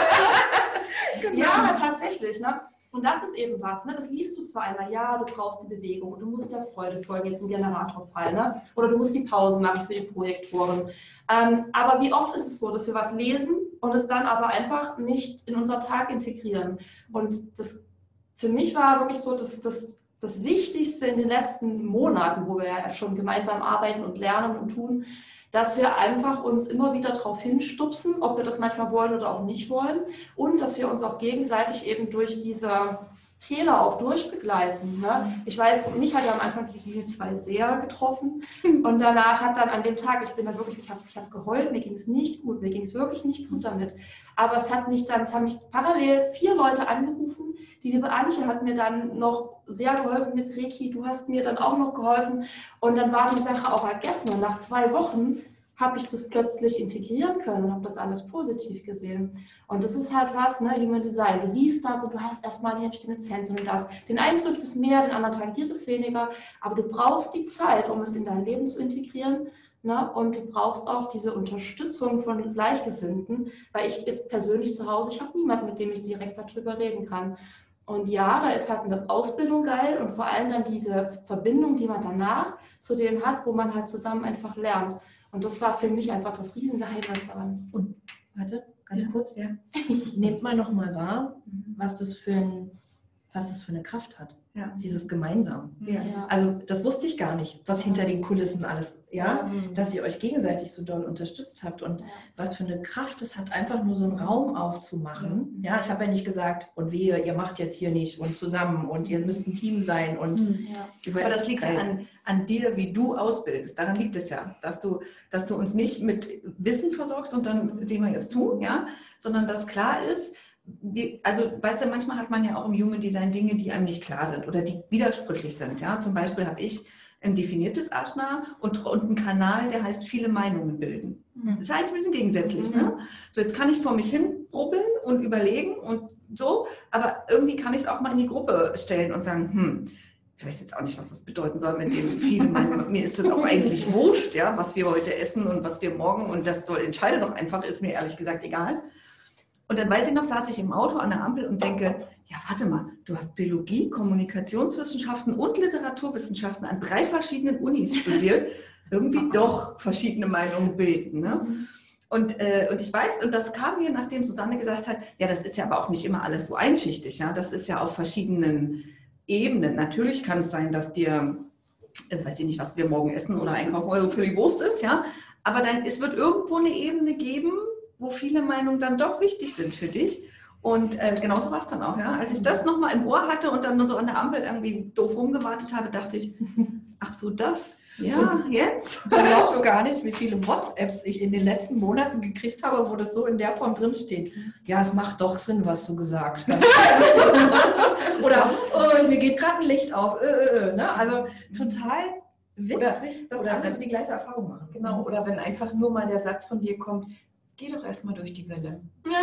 Genau. Ja, tatsächlich. Ne? Und das ist eben was. Ne? Das liest du zwar einmal, ja, du brauchst die Bewegung und du musst der Freude folgen, jetzt im Generatorfall. Ne? Oder du musst die Pause machen für die Projektoren. Ähm, aber wie oft ist es so, dass wir was lesen und es dann aber einfach nicht in unseren Tag integrieren? Und das für mich war wirklich so, dass das, das Wichtigste in den letzten Monaten, wo wir ja schon gemeinsam arbeiten und lernen und tun, dass wir einfach uns immer wieder darauf hinstupsen, ob wir das manchmal wollen oder auch nicht wollen und dass wir uns auch gegenseitig eben durch diese Täler auch durchbegleiten. Ne? Ich weiß, mich hat ja am Anfang die Linie 2 sehr getroffen und danach hat dann an dem Tag, ich bin dann wirklich, ich habe ich hab geheult, mir ging es nicht gut, mir ging es wirklich nicht gut damit. Aber es hat mich dann, es haben mich parallel vier Leute angerufen. Die liebe Antje hat mir dann noch sehr geholfen mit Reiki, du hast mir dann auch noch geholfen. Und dann war die Sache auch vergessen. Und nach zwei Wochen habe ich das plötzlich integrieren können und habe das alles positiv gesehen. Und das ist halt was, ne, Human Design. Du liest das und du hast erstmal, hier habe den Essenz und das. Den einen trifft es mehr, den anderen tangiert es weniger. Aber du brauchst die Zeit, um es in dein Leben zu integrieren. Ne? Und du brauchst auch diese Unterstützung von Gleichgesinnten, weil ich jetzt persönlich zu Hause, ich habe niemanden, mit dem ich direkt darüber reden kann. Und ja, da ist halt eine Ausbildung geil und vor allem dann diese Verbindung, die man danach zu denen hat, wo man halt zusammen einfach lernt. Und das war für mich einfach das Riesengeheimnis daran. Warte, ganz kurz. Ja. Nehmt mal noch mal wahr, was das für, ein, was das für eine Kraft hat. Ja. Dieses gemeinsam. Ja. Ja. Also das wusste ich gar nicht, was hinter den Kulissen alles, ja, Mhm. dass ihr euch gegenseitig so doll unterstützt habt und Ja. was für eine Kraft es hat, einfach nur so einen Raum aufzumachen. Ja, ich habe ja nicht gesagt, und wehe, ihr macht jetzt hier nicht und zusammen und ihr müsst ein Team sein und Ja. Aber das liegt ja an, an dir, wie du ausbildest. Daran liegt es ja, dass du, dass du uns nicht mit Wissen versorgst und dann sehen wir jetzt zu, ja, sondern dass klar ist, also weißt du, manchmal hat man ja auch im Human Design Dinge, die einem nicht klar sind oder die widersprüchlich sind. Ja? Zum Beispiel habe ich ein definiertes Ashna und, und einen Kanal, der heißt viele Meinungen bilden. Mhm. Das ist eigentlich ein bisschen gegensätzlich. Mhm. Ne? So, jetzt kann ich vor mich hin brubbeln und überlegen und so, aber irgendwie kann ich es auch mal in die Gruppe stellen und sagen, hm, ich weiß jetzt auch nicht, was das bedeuten soll mit dem viele Meinungen. Mir ist das auch eigentlich wurscht, ja, was wir heute essen und was wir morgen und das soll entscheide doch einfach, ist mir ehrlich gesagt egal. Und dann weiß ich noch, saß ich im Auto an der Ampel und denke, ja, warte mal, du hast Biologie, Kommunikationswissenschaften und Literaturwissenschaften an drei verschiedenen Unis studiert. Irgendwie doch verschiedene Meinungen bilden. Ne? Und, äh, und ich weiß, und das kam mir, nachdem Susanne gesagt hat, ja, das ist ja aber auch nicht immer alles so einschichtig. Ja? Das ist ja auf verschiedenen Ebenen. Natürlich kann es sein, dass dir, äh, weiß ich nicht, was wir morgen essen oder einkaufen oder so völlig Wurst ist, ja. Aber dann, es wird irgendwo eine Ebene geben, wo viele Meinungen dann doch wichtig sind für dich. Und äh, genauso war es dann auch, ja. Als ich das nochmal im Ohr hatte und dann nur so an der Ampel irgendwie doof rumgewartet habe, dachte ich, ach so, das, ja, jetzt? Du glaubst gar nicht, wie viele WhatsApps ich in den letzten Monaten gekriegt habe, wo das so in der Form drin steht. Ja, es macht doch Sinn, was du gesagt hast. Oder oh, mir geht gerade ein Licht auf. Äh, äh, äh, ne? Also total witzig, Oder- dass oder alle wenn- so die gleiche Erfahrung machen. Genau, oder wenn einfach nur mal der Satz von dir kommt, geh doch erstmal durch die Welle.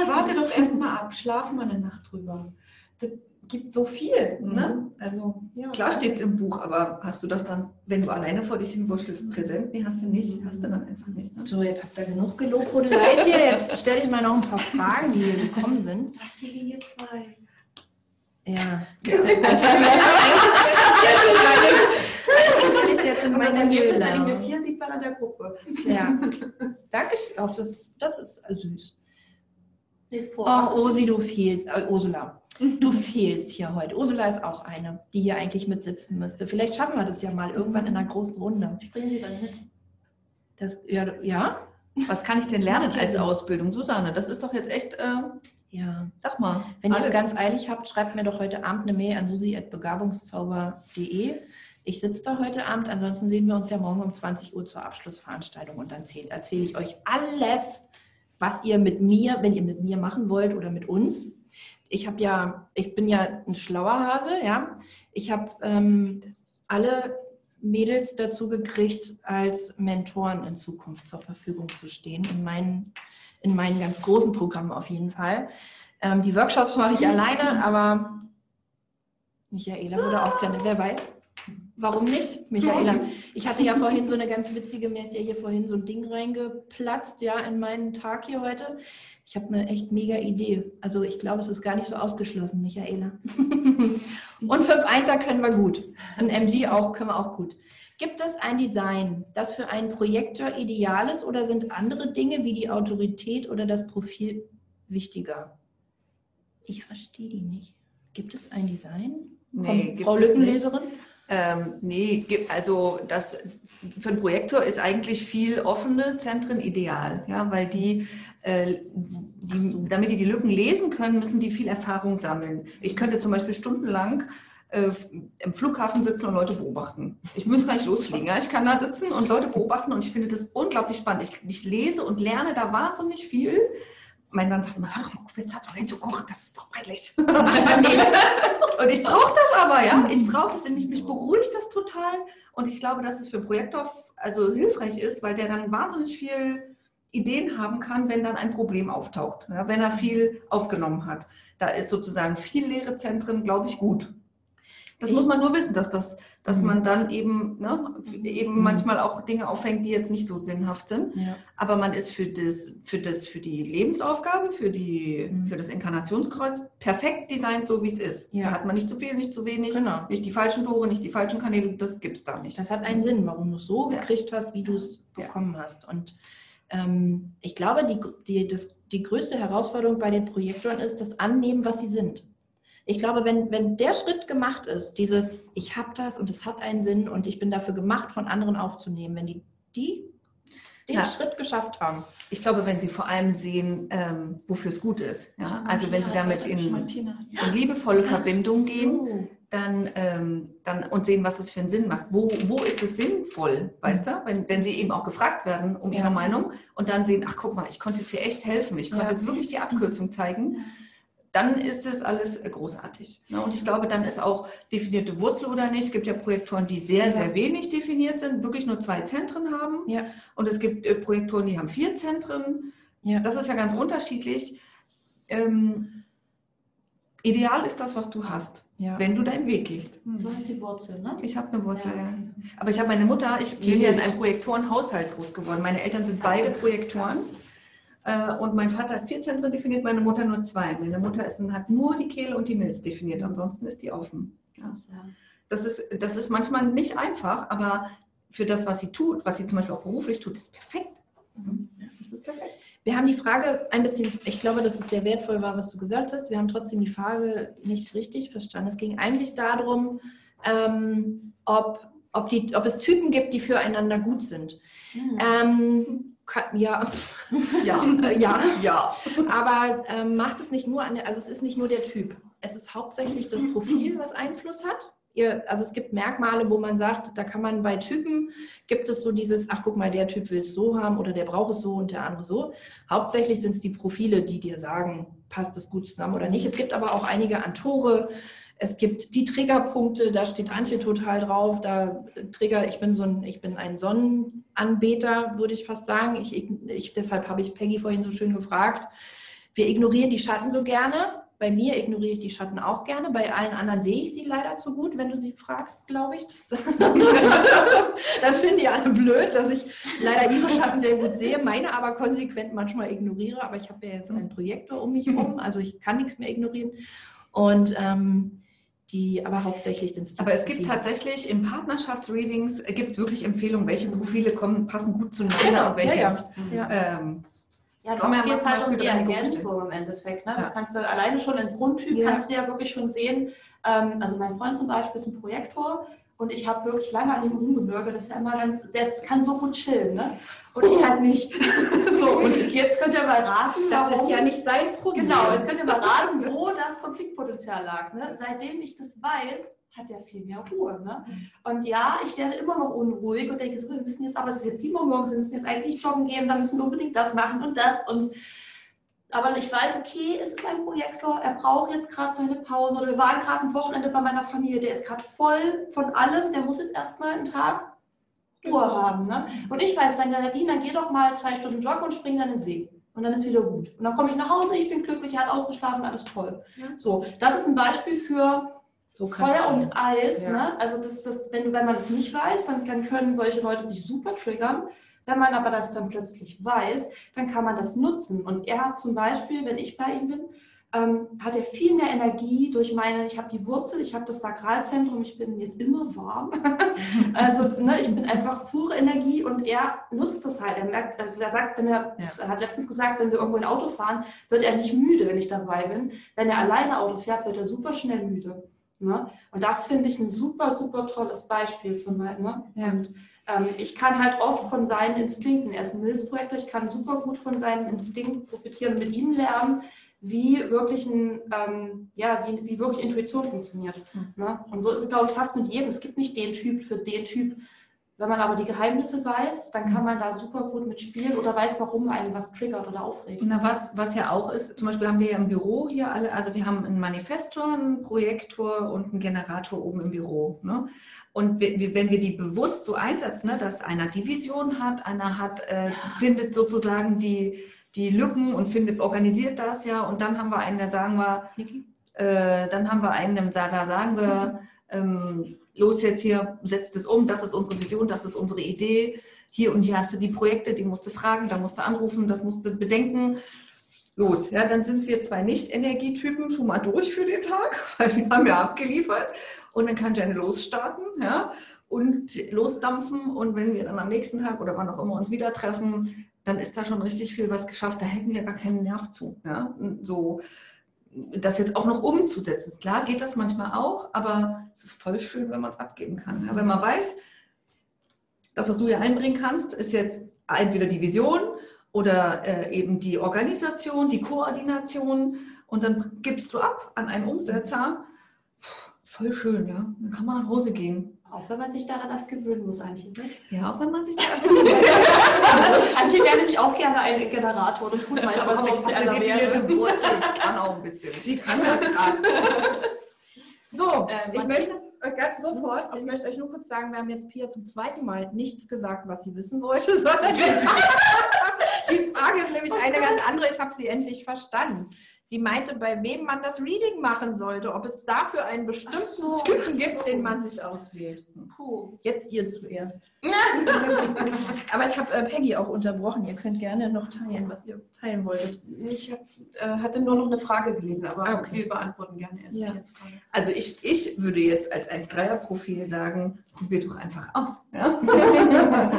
Warte doch erstmal ab, schlaf mal eine Nacht drüber. Das gibt so viel. Ne? Also, ja, Klar steht es im Buch, aber hast du das dann, wenn du alleine vor dich hinwurschtelst, präsent? Nee, hast du nicht. Hast du dann einfach nicht. Ne? So, jetzt habt ihr genug gelobhudeleit hier. Jetzt stelle ich mal noch ein paar Fragen, die hier gekommen sind. Was die Linie 2? Ja. Eigentlich ich jetzt in meine Linie Höhle. 4 sieht man an der Gruppe. Ja. Danke. Oh, das, ist, das ist süß. Lies vor. Ach, Osi, du fehlst. Äh, Ursula, du fehlst hier heute. Ursula ist auch eine, die hier eigentlich mitsitzen müsste. Vielleicht schaffen wir das ja mal irgendwann in einer großen Runde. Springen Sie dann mit. Das, ja, ja? Was kann ich denn lernen als Ausbildung? Susanne, das ist doch jetzt echt, äh, Ja. sag mal. Wenn ihr es alles. ganz eilig habt, schreibt mir doch heute Abend eine Mail an susi.begabungszauber.de. Ich sitze da heute Abend, ansonsten sehen wir uns ja morgen um 20 Uhr zur Abschlussveranstaltung und dann erzähle erzähl ich euch alles, was ihr mit mir, wenn ihr mit mir machen wollt oder mit uns. Ich habe ja, ich bin ja ein schlauer Hase, ja. Ich habe ähm, alle Mädels dazu gekriegt, als Mentoren in Zukunft zur Verfügung zu stehen, in meinen, in meinen ganz großen Programmen auf jeden Fall. Ähm, die Workshops mache ich alleine, aber Michaela würde auch gerne, wer weiß. Warum nicht, Michaela? Ich hatte ja vorhin so eine ganz witzige, mir ist ja hier vorhin so ein Ding reingeplatzt, ja, in meinen Tag hier heute. Ich habe eine echt mega Idee. Also ich glaube, es ist gar nicht so ausgeschlossen, Michaela. Und 5-1er können wir gut. Ein MG auch, können wir auch gut. Gibt es ein Design, das für einen Projektor ideal ist oder sind andere Dinge wie die Autorität oder das Profil wichtiger? Ich verstehe die nicht. Gibt es ein Design? Nee, Frau es nicht. Ähm, nee, also das für einen Projektor ist eigentlich viel offene Zentren ideal, ja, weil die, äh, die, damit die die Lücken lesen können, müssen die viel Erfahrung sammeln. Ich könnte zum Beispiel stundenlang äh, im Flughafen sitzen und Leute beobachten. Ich muss gar nicht losfliegen, ja? ich kann da sitzen und Leute beobachten und ich finde das unglaublich spannend. Ich, ich lese und lerne da wahnsinnig viel. Mein Mann sagt immer, hör doch mal auf, jetzt hat so hinzugucken, das ist doch peinlich. Und ich brauche das aber, ja. Ich brauche das, mich, mich beruhigt das total. Und ich glaube, dass es für Projektor also hilfreich ist, weil der dann wahnsinnig viel Ideen haben kann, wenn dann ein Problem auftaucht, ja, wenn er viel aufgenommen hat. Da ist sozusagen viel leere Zentren, glaube ich, gut. Das Ich- muss man nur wissen, dass, das, dass Mhm. man dann eben, ne, eben Mhm. manchmal auch Dinge auffängt, die jetzt nicht so sinnhaft sind. Ja. Aber man ist für, das, für, das, für die Lebensaufgabe, für, die, Mhm. für das Inkarnationskreuz perfekt designt, so wie es ist. Ja. Da hat man nicht zu viel, nicht zu wenig, Genau. nicht die falschen Tore, nicht die falschen Kanäle, das gibt es da nicht. Das hat einen Sinn, warum du es so Ja. gekriegt hast, wie du es bekommen hast. Und ähm, ich glaube, die, die, das, die größte Herausforderung bei den Projektoren ist das Annehmen, was sie sind. Ich glaube, wenn, wenn der Schritt gemacht ist, dieses, ich habe das und es hat einen Sinn und ich bin dafür gemacht, von anderen aufzunehmen, wenn die, die den Ja. Schritt geschafft haben. Ich glaube, wenn sie vor allem sehen, ähm, wofür es gut ist. Ja? Also wenn sie damit in, in liebevolle Verbindung gehen, dann, ähm, dann und sehen, was es für einen Sinn macht. Wo, wo ist es sinnvoll, weißt du? Wenn, wenn sie eben auch gefragt werden um ihre Ja. Meinung und dann sehen, ach guck mal, ich konnte jetzt hier echt helfen, ich konnte Ja. jetzt wirklich die Abkürzung zeigen, dann ist es alles äh, großartig. Ne? Und ich glaube, dann ist auch definierte Wurzel oder nicht. Es gibt ja Projektoren, die sehr, Ja. sehr wenig definiert sind, wirklich nur zwei Zentren haben. Ja. Und es gibt äh, Projektoren, die haben vier Zentren. Ja. Das ist ja ganz unterschiedlich. Ähm, ideal ist das, was du hast, Ja. wenn du deinen Weg gehst. Du hast die Wurzel, ne? Ich habe eine Wurzel, ja. Aber ich habe meine Mutter, ich bin ja in einem Projektorenhaushalt groß geworden. Meine Eltern sind beide Projektoren. Äh, Und mein Vater hat vier Zentren definiert, meine Mutter nur zwei. Meine Mutter ist, hat nur die Kehle und die Milz definiert, ansonsten ist die offen. Ja. Das ist, das ist manchmal nicht einfach, aber für das, was sie tut, was sie zum Beispiel auch beruflich tut, ist perfekt. Das ist perfekt. Wir haben die Frage ein bisschen, ich glaube, dass es sehr wertvoll war, was du gesagt hast. Wir haben trotzdem die Frage nicht richtig verstanden. Es ging eigentlich darum, ähm, ob, ob, die, ob es Typen gibt, die füreinander gut sind. Hm. Ähm, kann, ja, Ja. äh, ja. Ja. Aber ähm, macht es nicht nur an der, also es ist nicht nur der Typ. Es ist hauptsächlich das Profil, was Einfluss hat. Ihr, also es gibt Merkmale, wo man sagt, da kann man bei Typen, gibt es so dieses, ach guck mal, der Typ will es so haben oder der braucht es so und der andere so. Hauptsächlich sind es die Profile, die dir sagen, passt es gut zusammen oder nicht. Es gibt aber auch einige Antore. Es gibt die Triggerpunkte, da steht Antje total drauf. Da Trigger, ich bin so ein, ich bin ein Sonnenanbeter, würde ich fast sagen. Ich, ich, deshalb habe ich Peggy vorhin so schön gefragt. Wir ignorieren die Schatten so gerne. Bei mir ignoriere ich die Schatten auch gerne. Bei allen anderen sehe ich sie leider zu gut, wenn du sie fragst, glaube ich. Das, das finden die alle blöd, dass ich leider ihre Schatten sehr gut sehe, meine aber konsequent manchmal ignoriere. Aber ich habe ja jetzt einen Projektor um mich herum, also ich kann nichts mehr ignorieren. Und ähm, die, aber hauptsächlich sind es die Aber es gibt tatsächlich in Partnerschaftsreadings äh, gibt es wirklich Empfehlungen, welche Profile kommen, passen gut zueinander Genau, und welche ja, ja. Ja. Ähm, Ja, darum ja geht es halt um die Ergänzung im Endeffekt. Ne? Das Ja. kannst du alleine schon im Grundtyp Ja. kannst du ja wirklich schon sehen. Ähm, also mein Freund zum Beispiel ist ein Projektor und ich habe wirklich lange an ihm rumgebürgert. Das ist ja immer ganz, der kann so gut chillen, ne? Und ich halt nicht. so, und jetzt könnt ihr mal raten, Das warum. ist ja nicht sein Problem. Genau, jetzt könnt ihr mal raten, wo das Konfliktpotenzial lag. Ne? Seitdem ich das weiß, hat er viel mehr Ruhe. Ne? Und ja, ich werde immer noch unruhig und denke, so, wir müssen jetzt, aber es ist jetzt 7 Uhr morgens, wir müssen jetzt eigentlich joggen gehen, da müssen wir unbedingt das machen und das. Und aber ich weiß, okay, es ist ein Projektor, er braucht jetzt gerade seine Pause. Oder wir waren gerade ein Wochenende bei meiner Familie, der ist gerade voll von allem, der muss jetzt erstmal einen Tag Ruhe haben. Ne? Und ich weiß dann, ja, Nadine, dann geh doch mal zwei Stunden joggen und spring dann in den See. Und dann ist wieder gut. Und dann komme ich nach Hause, ich bin glücklich, er hat ausgeschlafen, alles toll. Ja. So, das ist ein Beispiel für so Feuer und Eis. Ja. Ne? Also das, das, wenn, du, wenn man das nicht weiß, dann, dann können solche Leute sich super triggern. Wenn man aber das dann plötzlich weiß, dann kann man das nutzen. Und er hat zum Beispiel, wenn ich bei ihm bin, ähm, hat er viel mehr Energie durch meine, ich habe die Wurzel, ich habe das Sakralzentrum, ich bin ist immer warm. also ne, ich bin einfach pure Energie und er nutzt das halt. Er merkt, also er sagt, wenn er, er hat letztens gesagt, wenn wir irgendwo ein Auto fahren, wird er nicht müde, wenn ich dabei bin. Wenn er alleine Auto fährt, wird er super schnell müde. Ne? Und das finde ich ein super, super tolles Beispiel zum Beispiel. Ne? Ja. Und ähm, ich kann halt oft von seinen Instinkten, er ist ein Milzprojektor, ich kann super gut von seinen Instinkten profitieren, mit ihm lernen, wie wirklich, ein, ähm, ja, wie, wie wirklich Intuition funktioniert. Ne? Und so ist es, glaube ich, fast mit jedem. Es gibt nicht den Typ für den Typ. Wenn man aber die Geheimnisse weiß, dann kann man da super gut mitspielen oder weiß, warum einen was triggert oder aufregt. Na, was, was ja auch ist, zum Beispiel haben wir ja im Büro hier alle, also wir haben einen Manifestor, einen Projektor und einen Generator oben im Büro. Ne? Und wenn wir die bewusst so einsetzen, ne, dass einer die Vision hat, einer hat, äh, findet sozusagen die, die Lücken und findet, organisiert das ja und dann haben wir einen, da sagen wir, äh, dann haben wir einen, da, sagen wir, ähm, los jetzt hier, setzt es um, das ist unsere Vision, das ist unsere Idee. Hier und hier hast du die Projekte, die musst du fragen, da musst du anrufen, das musst du bedenken. Los, ja, dann sind wir zwei Nicht-Energietypen schon mal durch für den Tag, weil wir haben ja abgeliefert. Und dann kann Jenny losstarten, ja, und losdampfen. Und wenn wir dann am nächsten Tag oder wann auch immer uns wieder treffen, dann ist da schon richtig viel was geschafft. Da hätten wir gar keinen Nerv zu. Ja? So, das jetzt auch noch umzusetzen. Klar geht das manchmal auch, aber es ist voll schön, wenn man es abgeben kann. Ja, wenn man weiß, das, was du hier einbringen kannst, ist jetzt entweder die Vision oder äh, eben die Organisation, die Koordination und dann gibst du ab an einen Umsetzer. Puh, ist voll schön, ja. Dann kann man nach Hause gehen. Auch wenn man sich daran erst gewöhnen muss, eigentlich. Ne? Ja, auch wenn man sich da Manche wären nämlich auch gerne ein Generator und tun manchmal so ich eine wäre. definierte Wurzel, ich kann auch ein bisschen. Die kann das ab. So, Äh, ich möchte euch ganz sofort, ich möchte euch nur kurz sagen, wir haben jetzt Pia zum zweiten Mal nichts gesagt, was sie wissen wollte, sondern die Frage ist nämlich eine ganz andere. Ich habe sie endlich verstanden. Sie meinte, bei wem man das Reading machen sollte, ob es dafür einen bestimmten so, Typen gibt, so. den man sich auswählt. Puh. Jetzt ihr zuerst. Aber ich habe äh, Peggy auch unterbrochen. Ihr könnt gerne noch teilen, was ihr teilen wolltet. Ich hab, äh, hatte nur noch eine Frage gelesen, aber Ah, okay. wir beantworten gerne erst Ja. die jetzt. Also ich, ich würde jetzt als 1-3er-Profil sagen, probier doch einfach aus. Ja?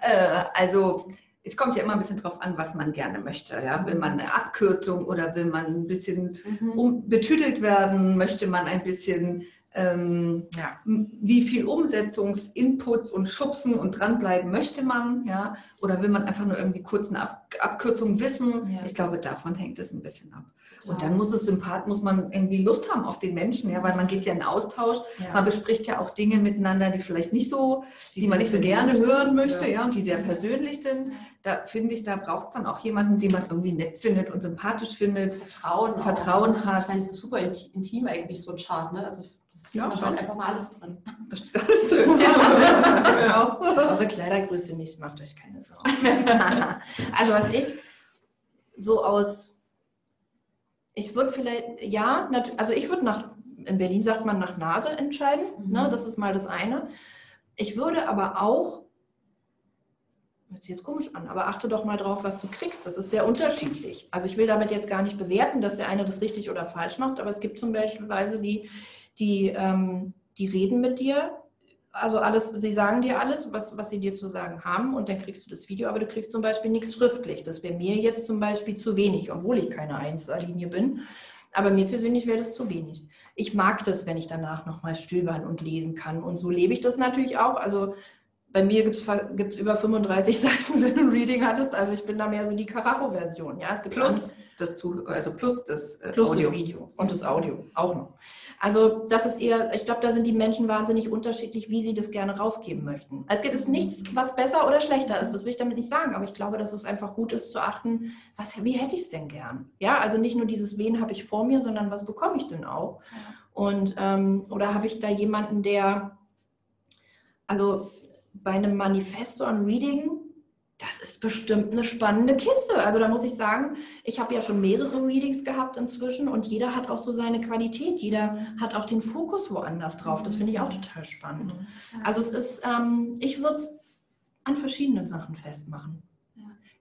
äh, also es kommt ja immer ein bisschen drauf an, was man gerne möchte. Ja? Will man eine Abkürzung oder will man ein bisschen Mhm. um, betüdelt werden? Möchte man ein bisschen, ähm, Ja. wie viel Umsetzungsinputs und Schubsen und dranbleiben möchte man? Ja? Oder will man einfach nur irgendwie kurz eine Ab Abkürzung wissen? Ja. Ich glaube, davon hängt es ein bisschen ab. Und dann muss es sympath, muss man irgendwie Lust haben auf den Menschen, ja, weil man geht ja in Austausch, Ja. man bespricht ja auch Dinge miteinander, die vielleicht nicht so, die, man nicht so gerne hören sind, möchte, ja. und die sehr persönlich sind. Da finde ich, da braucht es dann auch jemanden, den man irgendwie nett findet und sympathisch findet. Vertrauen, Vertrauen auch, hat. Ich meine, es ist super inti- intim eigentlich, so ein Chart. Ne? Also Ja, man schon. halt einfach mal alles drin. Da steht alles drin. genau. Eure Kleidergröße nicht, macht euch keine Sorgen. also was ich so aus, ich würde vielleicht, ja, also ich würde nach, in Berlin sagt man nach Nase entscheiden, Mhm. ne, das ist mal das eine. Ich würde aber auch, hört sich jetzt komisch an, aber achte doch mal drauf, was du kriegst. Das ist sehr unterschiedlich. Also ich will damit jetzt gar nicht bewerten, dass der eine das richtig oder falsch macht, aber es gibt zum Beispiel Weise, die, die, ähm, die reden mit dir also alles, sie sagen dir alles, was, was sie dir zu sagen haben und dann kriegst du das Video, aber du kriegst zum Beispiel nichts schriftlich. Das wäre mir jetzt zum Beispiel zu wenig, obwohl ich keine Einzellinie bin. Aber mir persönlich wäre das zu wenig. Ich mag das, wenn ich danach nochmal stöbern und lesen kann. Und so lebe ich das natürlich auch. Also bei mir gibt es über 35 Seiten, wenn du ein Reading hattest. Also ich bin da mehr so die Karacho-Version. Ja, es gibt Plus das, zu, also plus das äh, Plus Audio. das Video und das Audio auch noch. Also das ist eher, ich glaube, da sind die Menschen wahnsinnig unterschiedlich, wie sie das gerne rausgeben möchten. Es gibt es nichts, was besser oder schlechter ist, das will ich damit nicht sagen, aber ich glaube, dass es einfach gut ist zu achten, was, wie hätte ich es denn gern? Ja, also nicht nur dieses, wen habe ich vor mir, sondern was bekomme ich denn auch? Und ähm, oder habe ich da jemanden, der, also bei einem Manifesto an Reading, das ist bestimmt eine spannende Kiste. Also da muss ich sagen, ich habe ja schon mehrere Readings gehabt inzwischen und jeder hat auch so seine Qualität. Jeder hat auch den Fokus woanders drauf. Das finde ich auch total spannend. Also es ist, ähm, ich würde es an verschiedenen Sachen festmachen.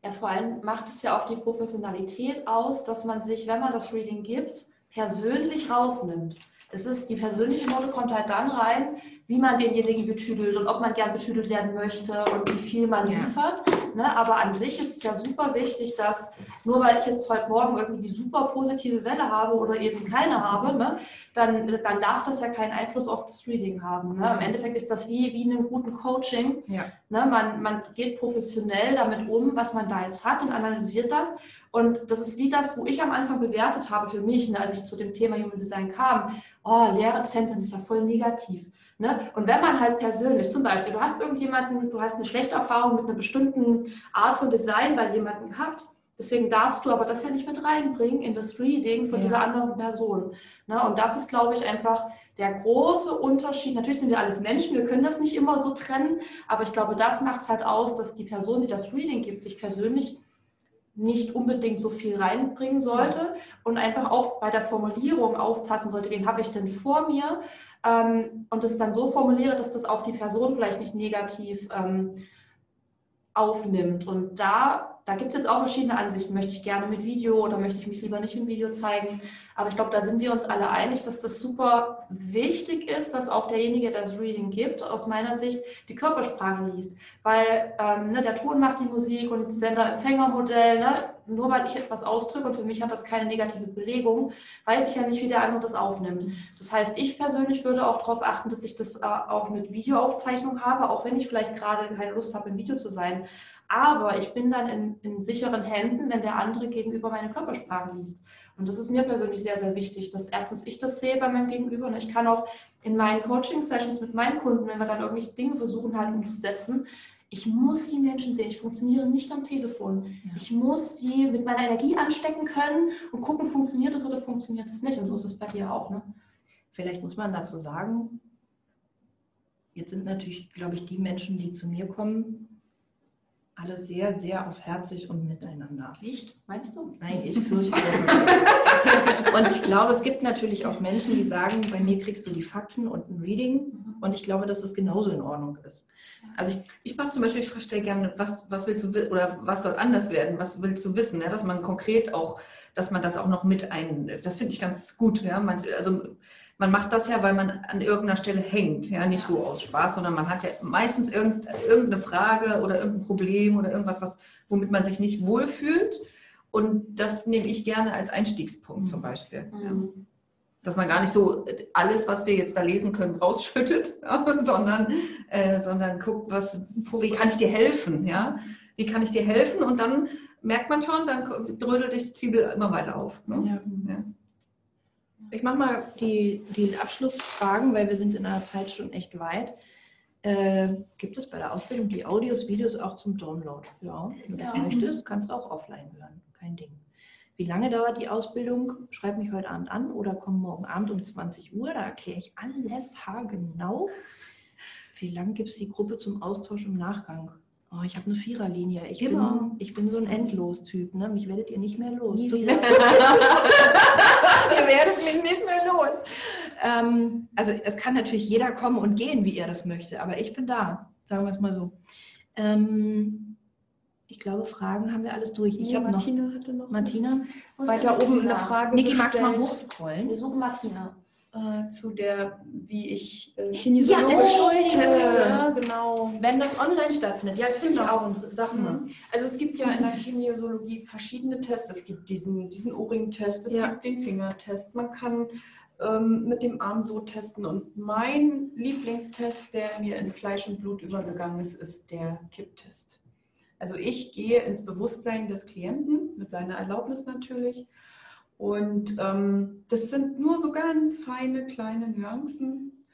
Ja, vor allem macht es ja auch die Professionalität aus, dass man sich, wenn man das Reading gibt, persönlich rausnimmt. Es ist, die persönliche Note kommt halt dann rein, wie man denjenigen betüdelt und ob man gern betüdelt werden möchte und wie viel man Ja. liefert. Ne? Aber an sich ist es ja super wichtig, dass nur weil ich jetzt heute Morgen irgendwie die super positive Welle habe oder eben keine habe, ne, dann, dann darf das ja keinen Einfluss auf das Reading haben. Ne? Im Endeffekt ist das wie, wie in einem guten Coaching. Ja. Ne, man, man geht professionell damit um, was man da jetzt hat und analysiert das. Und das ist wie das, wo ich am Anfang bewertet habe für mich, ne, als ich zu dem Thema Human Design kam. Oh, leere Zentren ist ja voll negativ. Ne? Und wenn man halt persönlich, zum Beispiel, du hast irgendjemanden, du hast eine schlechte Erfahrung mit einer bestimmten Art von Design bei jemandem gehabt, deswegen darfst du aber das ja nicht mit reinbringen in das Reading von Ja. dieser anderen Person. Ne? Und das ist, glaube ich, einfach der große Unterschied. Natürlich sind wir alles Menschen, wir können das nicht immer so trennen, aber ich glaube, das macht es halt aus, dass die Person, die das Reading gibt, sich persönlich nicht unbedingt so viel reinbringen sollte und einfach auch bei der Formulierung aufpassen sollte, wen habe ich denn vor mir ähm, und es dann so formuliere, dass das auch die Person vielleicht nicht negativ ähm, aufnimmt. Und da, da gibt es jetzt auch verschiedene Ansichten. Möchte ich gerne mit Video oder möchte ich mich lieber nicht im Video zeigen? Aber ich glaube, da sind wir uns alle einig, dass das super wichtig ist, dass auch derjenige, der das Reading gibt, aus meiner Sicht die Körpersprache liest. Weil ähm, ne, der Ton macht die Musik und Sender-Empfänger-Modell, ne, nur weil ich etwas ausdrücke und für mich hat das keine negative Belegung, weiß ich ja nicht, wie der andere das aufnimmt. Das heißt, ich persönlich würde auch darauf achten, dass ich das äh, auch mit Videoaufzeichnung habe, auch wenn ich vielleicht gerade keine Lust habe, im Video zu sein. Aber ich bin dann in, in sicheren Händen, wenn der andere gegenüber meine Körpersprache liest. Und das ist mir persönlich sehr, sehr wichtig, dass erstens ich das sehe bei meinem Gegenüber und ich kann auch in meinen Coaching-Sessions mit meinen Kunden, wenn wir dann irgendwelche Dinge versuchen halt umzusetzen, ich muss die Menschen sehen. Ich funktioniere nicht am Telefon. Ja. Ich muss die mit meiner Energie anstecken können und gucken, funktioniert das oder funktioniert das nicht. Und so ist es bei dir auch. Ne? Vielleicht muss man dazu sagen, jetzt sind natürlich, glaube ich, die Menschen, die zu mir kommen, alle sehr, sehr aufherzig und miteinander. Echt? Meinst du? Nein, ich fürchte, das ist Und ich glaube, es gibt natürlich auch Menschen, die sagen, bei mir kriegst du die Fakten und ein Reading. Mhm. Und ich glaube, dass das genauso in Ordnung ist. Also ich, ich mache zum Beispiel, ich stelle gerne, was, was willst du oder was soll anders werden? Was willst du wissen? Ja? Dass man konkret auch, dass man das auch noch mit ein, das finde ich ganz gut. Ja? also man macht das ja, weil man an irgendeiner Stelle hängt, ja, nicht so aus Spaß, sondern man hat ja meistens irgendeine Frage oder irgendein Problem oder irgendwas, was, womit man sich nicht wohlfühlt. Und das nehme ich gerne als Einstiegspunkt zum mhm. Beispiel. Mhm. Ja. Dass man gar nicht so alles, was wir jetzt da lesen können, rausschüttet, sondern, äh, sondern guckt, was, wie kann ich dir helfen, ja? Wie kann ich dir helfen? Und dann merkt man schon, dann drödelt sich die Zwiebel immer weiter auf. Ne? Ja. Ja. Ich mache mal die, die Abschlussfragen, weil wir sind in einer Zeit schon echt weit. Äh, gibt es bei der Ausbildung die Audios, Videos auch zum Download? Ja, wenn du das möchtest, kannst du auch offline hören. Kein Ding. Wie lange dauert die Ausbildung? Schreib mich heute Abend an oder komm morgen Abend um 20 Uhr. Da erkläre ich alles haargenau. Wie lange gibt es die Gruppe zum Austausch im Nachgang? Oh, ich habe eine Viererlinie. Ich, bin, ich bin so ein Endlos-Typ. Ne? Mich werdet ihr nicht mehr los. ihr werdet mich nicht mehr los. Ähm, also es kann natürlich jeder kommen und gehen, wie er das möchte. Aber ich bin da. Sagen wir es mal so. Ähm, ich glaube, Fragen haben wir alles durch. Ich ja, habe Martina noch, hatte noch. Martina? Weiter oben eine Frage. Niki, magst du mal hochscrollen? Wir suchen Martina äh, zu der, wie ich äh, kinesiologisch ja, teste. Genau. Wenn das online stattfindet. Ja, das finde genau. ich auch. Mal. Mhm. Also es gibt ja in der Kinesiologie verschiedene Tests. Es gibt diesen, diesen Ohrring-Test, es ja. gibt den Fingertest. Man kann ähm, mit dem Arm so testen. Und mein Lieblingstest, der mir in Fleisch und Blut übergegangen ist, ist der Kipptest. Also ich gehe ins Bewusstsein des Klienten, mit seiner Erlaubnis natürlich, und ähm, das sind nur so ganz feine kleine Nuancen,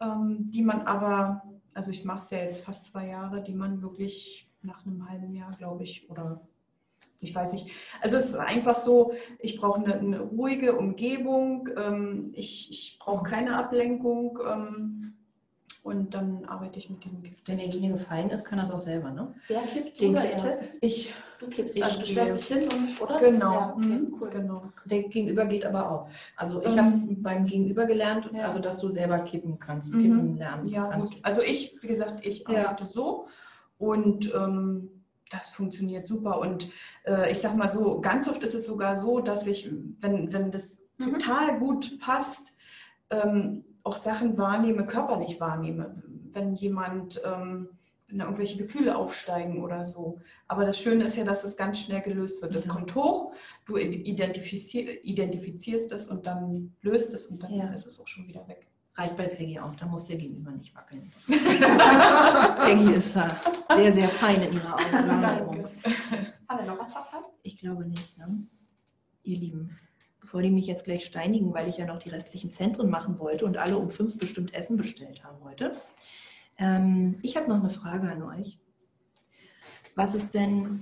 ähm, die man aber, also ich mache es ja jetzt fast zwei Jahre, die man wirklich nach einem halben Jahr, glaube ich, oder ich weiß nicht. Also es ist einfach so, ich brauche eine, eine ruhige Umgebung, ähm, ich, ich brauche keine Ablenkung. Ähm, und dann arbeite ich mit dem Gift. Wenn derjenige gefallen ist, kann er es auch selber, ne? Wer kippt den Kippt Ich. Du kippst, ich also du stellst dich hin und, oder? Genau. Ja, okay, mhm. cool. genau. Der Gegenüber geht aber auch. Also ich ähm, habe es beim Gegenüber gelernt, ja. also dass du selber kippen kannst, mhm. kippen lernen Ja, kannst. gut. Also ich, wie gesagt, ich arbeite ja. so und ähm, das funktioniert super. Und äh, ich sag mal so, ganz oft ist es sogar so, dass ich, wenn, wenn das mhm. total gut passt, ähm, auch Sachen wahrnehme, körperlich wahrnehme, wenn jemand, ähm, irgendwelche Gefühle aufsteigen oder so. Aber das Schöne ist ja, dass es ganz schnell gelöst wird. Das ja. kommt hoch, du identifizier, identifizierst es und dann löst es und dann ja. ist es auch schon wieder weg. Reicht bei Peggy auch, da muss der Gegenüber nicht wackeln. Peggy ist da sehr, sehr fein in ihrer Wahrnehmung. Haben wir noch was verpasst? Ich glaube nicht. Ne? Ihr Lieben, bevor die mich jetzt gleich steinigen, weil ich ja noch die restlichen Zentren machen wollte und alle um fünf bestimmt Essen bestellt haben heute. Ähm, ich habe noch eine Frage an euch. Was ist denn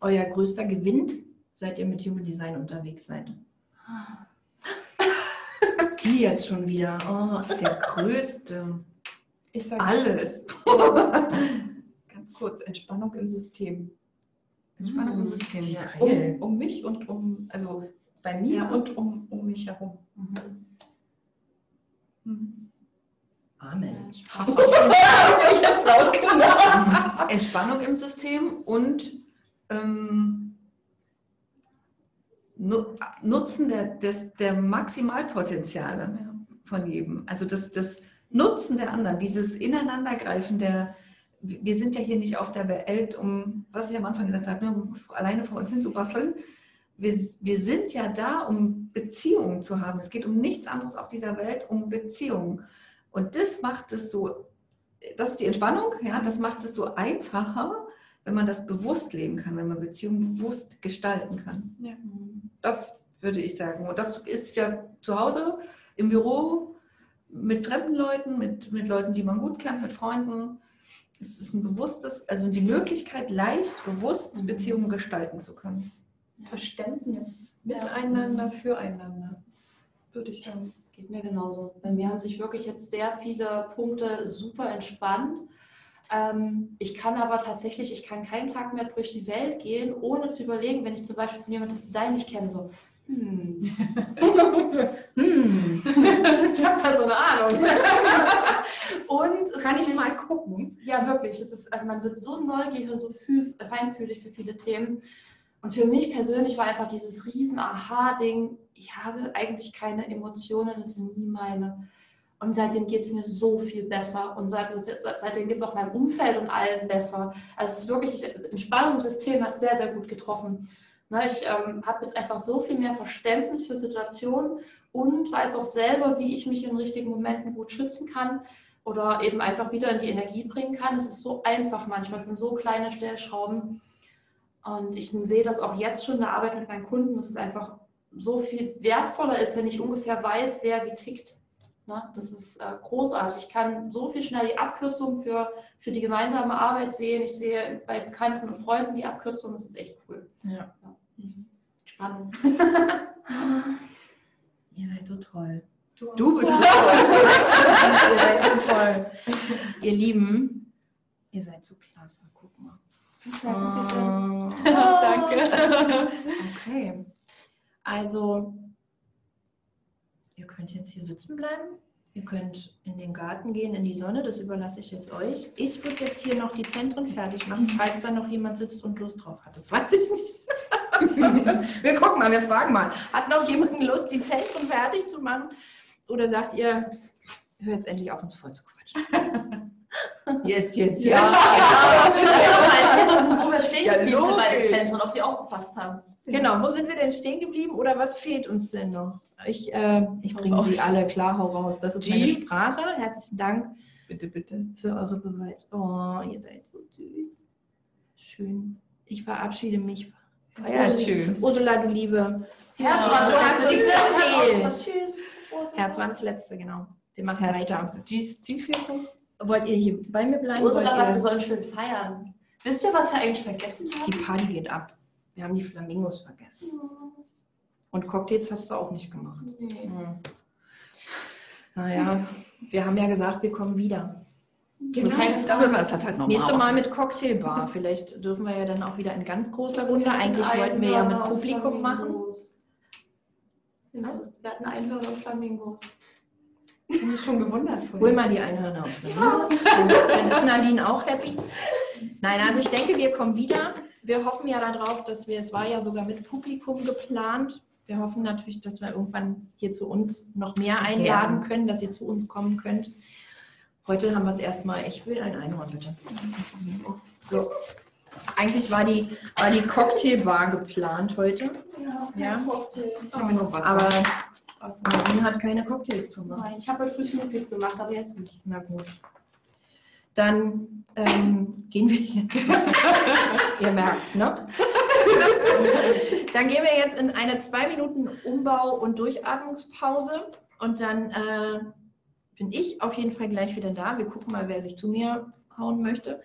euer größter Gewinn, seit ihr mit Human Design unterwegs seid? Die jetzt schon wieder. Oh, der größte. Ich sage alles. Ganz kurz, Entspannung im System. Entspannung im System, ja. Um, um mich und um, also bei mir ja. und um, um mich herum. Mhm. Mhm. Amen. ich jetzt rausgenommen. Entspannung im System und ähm, Nutzen der, des, der Maximalpotenziale von jedem. Also das, das Nutzen der anderen, dieses Ineinandergreifen der, wir sind ja hier nicht auf der Welt, um, was ich am Anfang gesagt habe, ne, alleine vor uns hin zu basteln. Wir, wir sind ja da, um Beziehungen zu haben. Es geht um nichts anderes auf dieser Welt, um Beziehungen. Und das macht es so, das ist die Entspannung, ja, das macht es so einfacher, wenn man das bewusst leben kann, wenn man Beziehungen bewusst gestalten kann. Ja. Das würde ich sagen. Und das ist ja zu Hause, im Büro, mit fremden Leuten, mit, mit Leuten, die man gut kennt, mit Freunden. Es ist ein bewusstes, also die Möglichkeit, leicht, bewusst Beziehungen gestalten zu können. Verständnis miteinander, füreinander, würde ich sagen. Geht mir genauso. Bei mir haben sich wirklich jetzt sehr viele Punkte super entspannt. Ähm, ich kann aber tatsächlich, ich kann keinen Tag mehr durch die Welt gehen, ohne zu überlegen, wenn ich zum Beispiel von jemandem das Design nicht kenne, so, hm. Hm. ich habe da so eine Ahnung. und Kann ich nicht- mal gucken? Ja, wirklich. Das ist, also man wird so neugierig und so fühl, feinfühlig für viele Themen. Und für mich persönlich war einfach dieses riesen Aha-Ding, ich habe eigentlich keine Emotionen, das sind nie meine. Und seitdem geht es mir so viel besser. Und seit, seitdem geht es auch meinem Umfeld und allen besser. Also es ist wirklich, das Entspannungssystem hat sehr, sehr gut getroffen. Ne, ich ähm, habe jetzt einfach so viel mehr Verständnis für Situationen und weiß auch selber, wie ich mich in richtigen Momenten gut schützen kann oder eben einfach wieder in die Energie bringen kann. Es ist so einfach manchmal, es sind so kleine Stellschrauben. Und ich sehe das auch jetzt schon in der Arbeit mit meinen Kunden, dass es einfach so viel wertvoller ist, wenn ich ungefähr weiß, wer wie tickt. Ne? Das ist äh, großartig. Ich kann so viel schnell die Abkürzung für, für die gemeinsame Arbeit sehen. Ich sehe bei Bekannten und Freunden die Abkürzung. Das ist echt cool. Ja. Spannend. Ihr seid so toll. Du bist so ihr seid so toll. Ihr Lieben, ihr seid so klasse. Guck mal. Oh. Danke. Okay. Also, ihr könnt jetzt hier sitzen bleiben. Ihr könnt in den Garten gehen, in die Sonne. Das überlasse ich jetzt euch. Ich würde jetzt hier noch die Zentren fertig machen, falls da noch jemand sitzt und Lust drauf hat. Das weiß ich nicht. wir gucken mal, wir fragen mal. Hat noch jemand Lust, die Zentren fertig zu machen? Oder sagt ihr, hör jetzt endlich auf, uns voll zu quatschen? yes, yes, ja. mal testen, wo wir stehen Ja, geblieben sind bei den. Zentren, ob sie aufgepasst haben. Genau, wo sind wir denn stehen geblieben oder was fehlt uns denn noch? Ich, äh, ich bringe sie alle klar, hau raus. Das ist G. meine Sprache. Herzlichen Dank Bitte, bitte. für eure Beweis. Oh, ihr seid so süß. Schön. Ich verabschiede mich. Ja, schön. Ursula, du Liebe. Herz Ja, war du das hast uns Letzte. gefehlt. Tschüss. Herz war das Letzte, genau. Wir machen weiter. Herzklasse. G-Vierung. Wollt ihr hier bei mir bleiben? Ursula sagt, wir sollen schön feiern. Wisst ihr, was wir eigentlich vergessen Die haben? Party geht ab. Wir haben die Flamingos vergessen. Und Cocktails hast du auch nicht gemacht. Hm. Naja, wir haben ja gesagt, wir kommen wieder. Genau. Da müssen wir das halt normal Nächste Mal mit Cocktailbar. Vielleicht dürfen wir ja dann auch wieder in ganz großer Runde. Eigentlich wollten wir ja mit Publikum machen. Wir hatten Einhörner und Flamingos. Ich mich schon gewundert. vorhin. Hol mal die Einhörner auf. Dann ist Nadine auch happy. Nein, also ich denke, wir kommen wieder. Wir hoffen ja darauf, dass wir, es war ja sogar mit Publikum geplant. Wir hoffen natürlich, dass wir irgendwann hier zu uns noch mehr einladen können, dass ihr zu uns kommen könnt. Heute haben wir es erstmal, ich will ein Einhorn, bitte. So. Eigentlich war die, war die Cocktailbar geplant heute. Ja. Jetzt haben wir noch Wasser. Aber Nadine hat keine Cocktails gemacht. Nein, ich habe heute früh Smoothies gemacht, aber jetzt nicht. Na gut. Dann ähm, gehen wir jetzt. Ihr merkt ne? dann gehen wir jetzt in eine zwei Minuten Umbau- und Durchatmungspause. Und dann äh, bin ich auf jeden Fall gleich wieder da. Wir gucken mal, wer sich zu mir hauen möchte.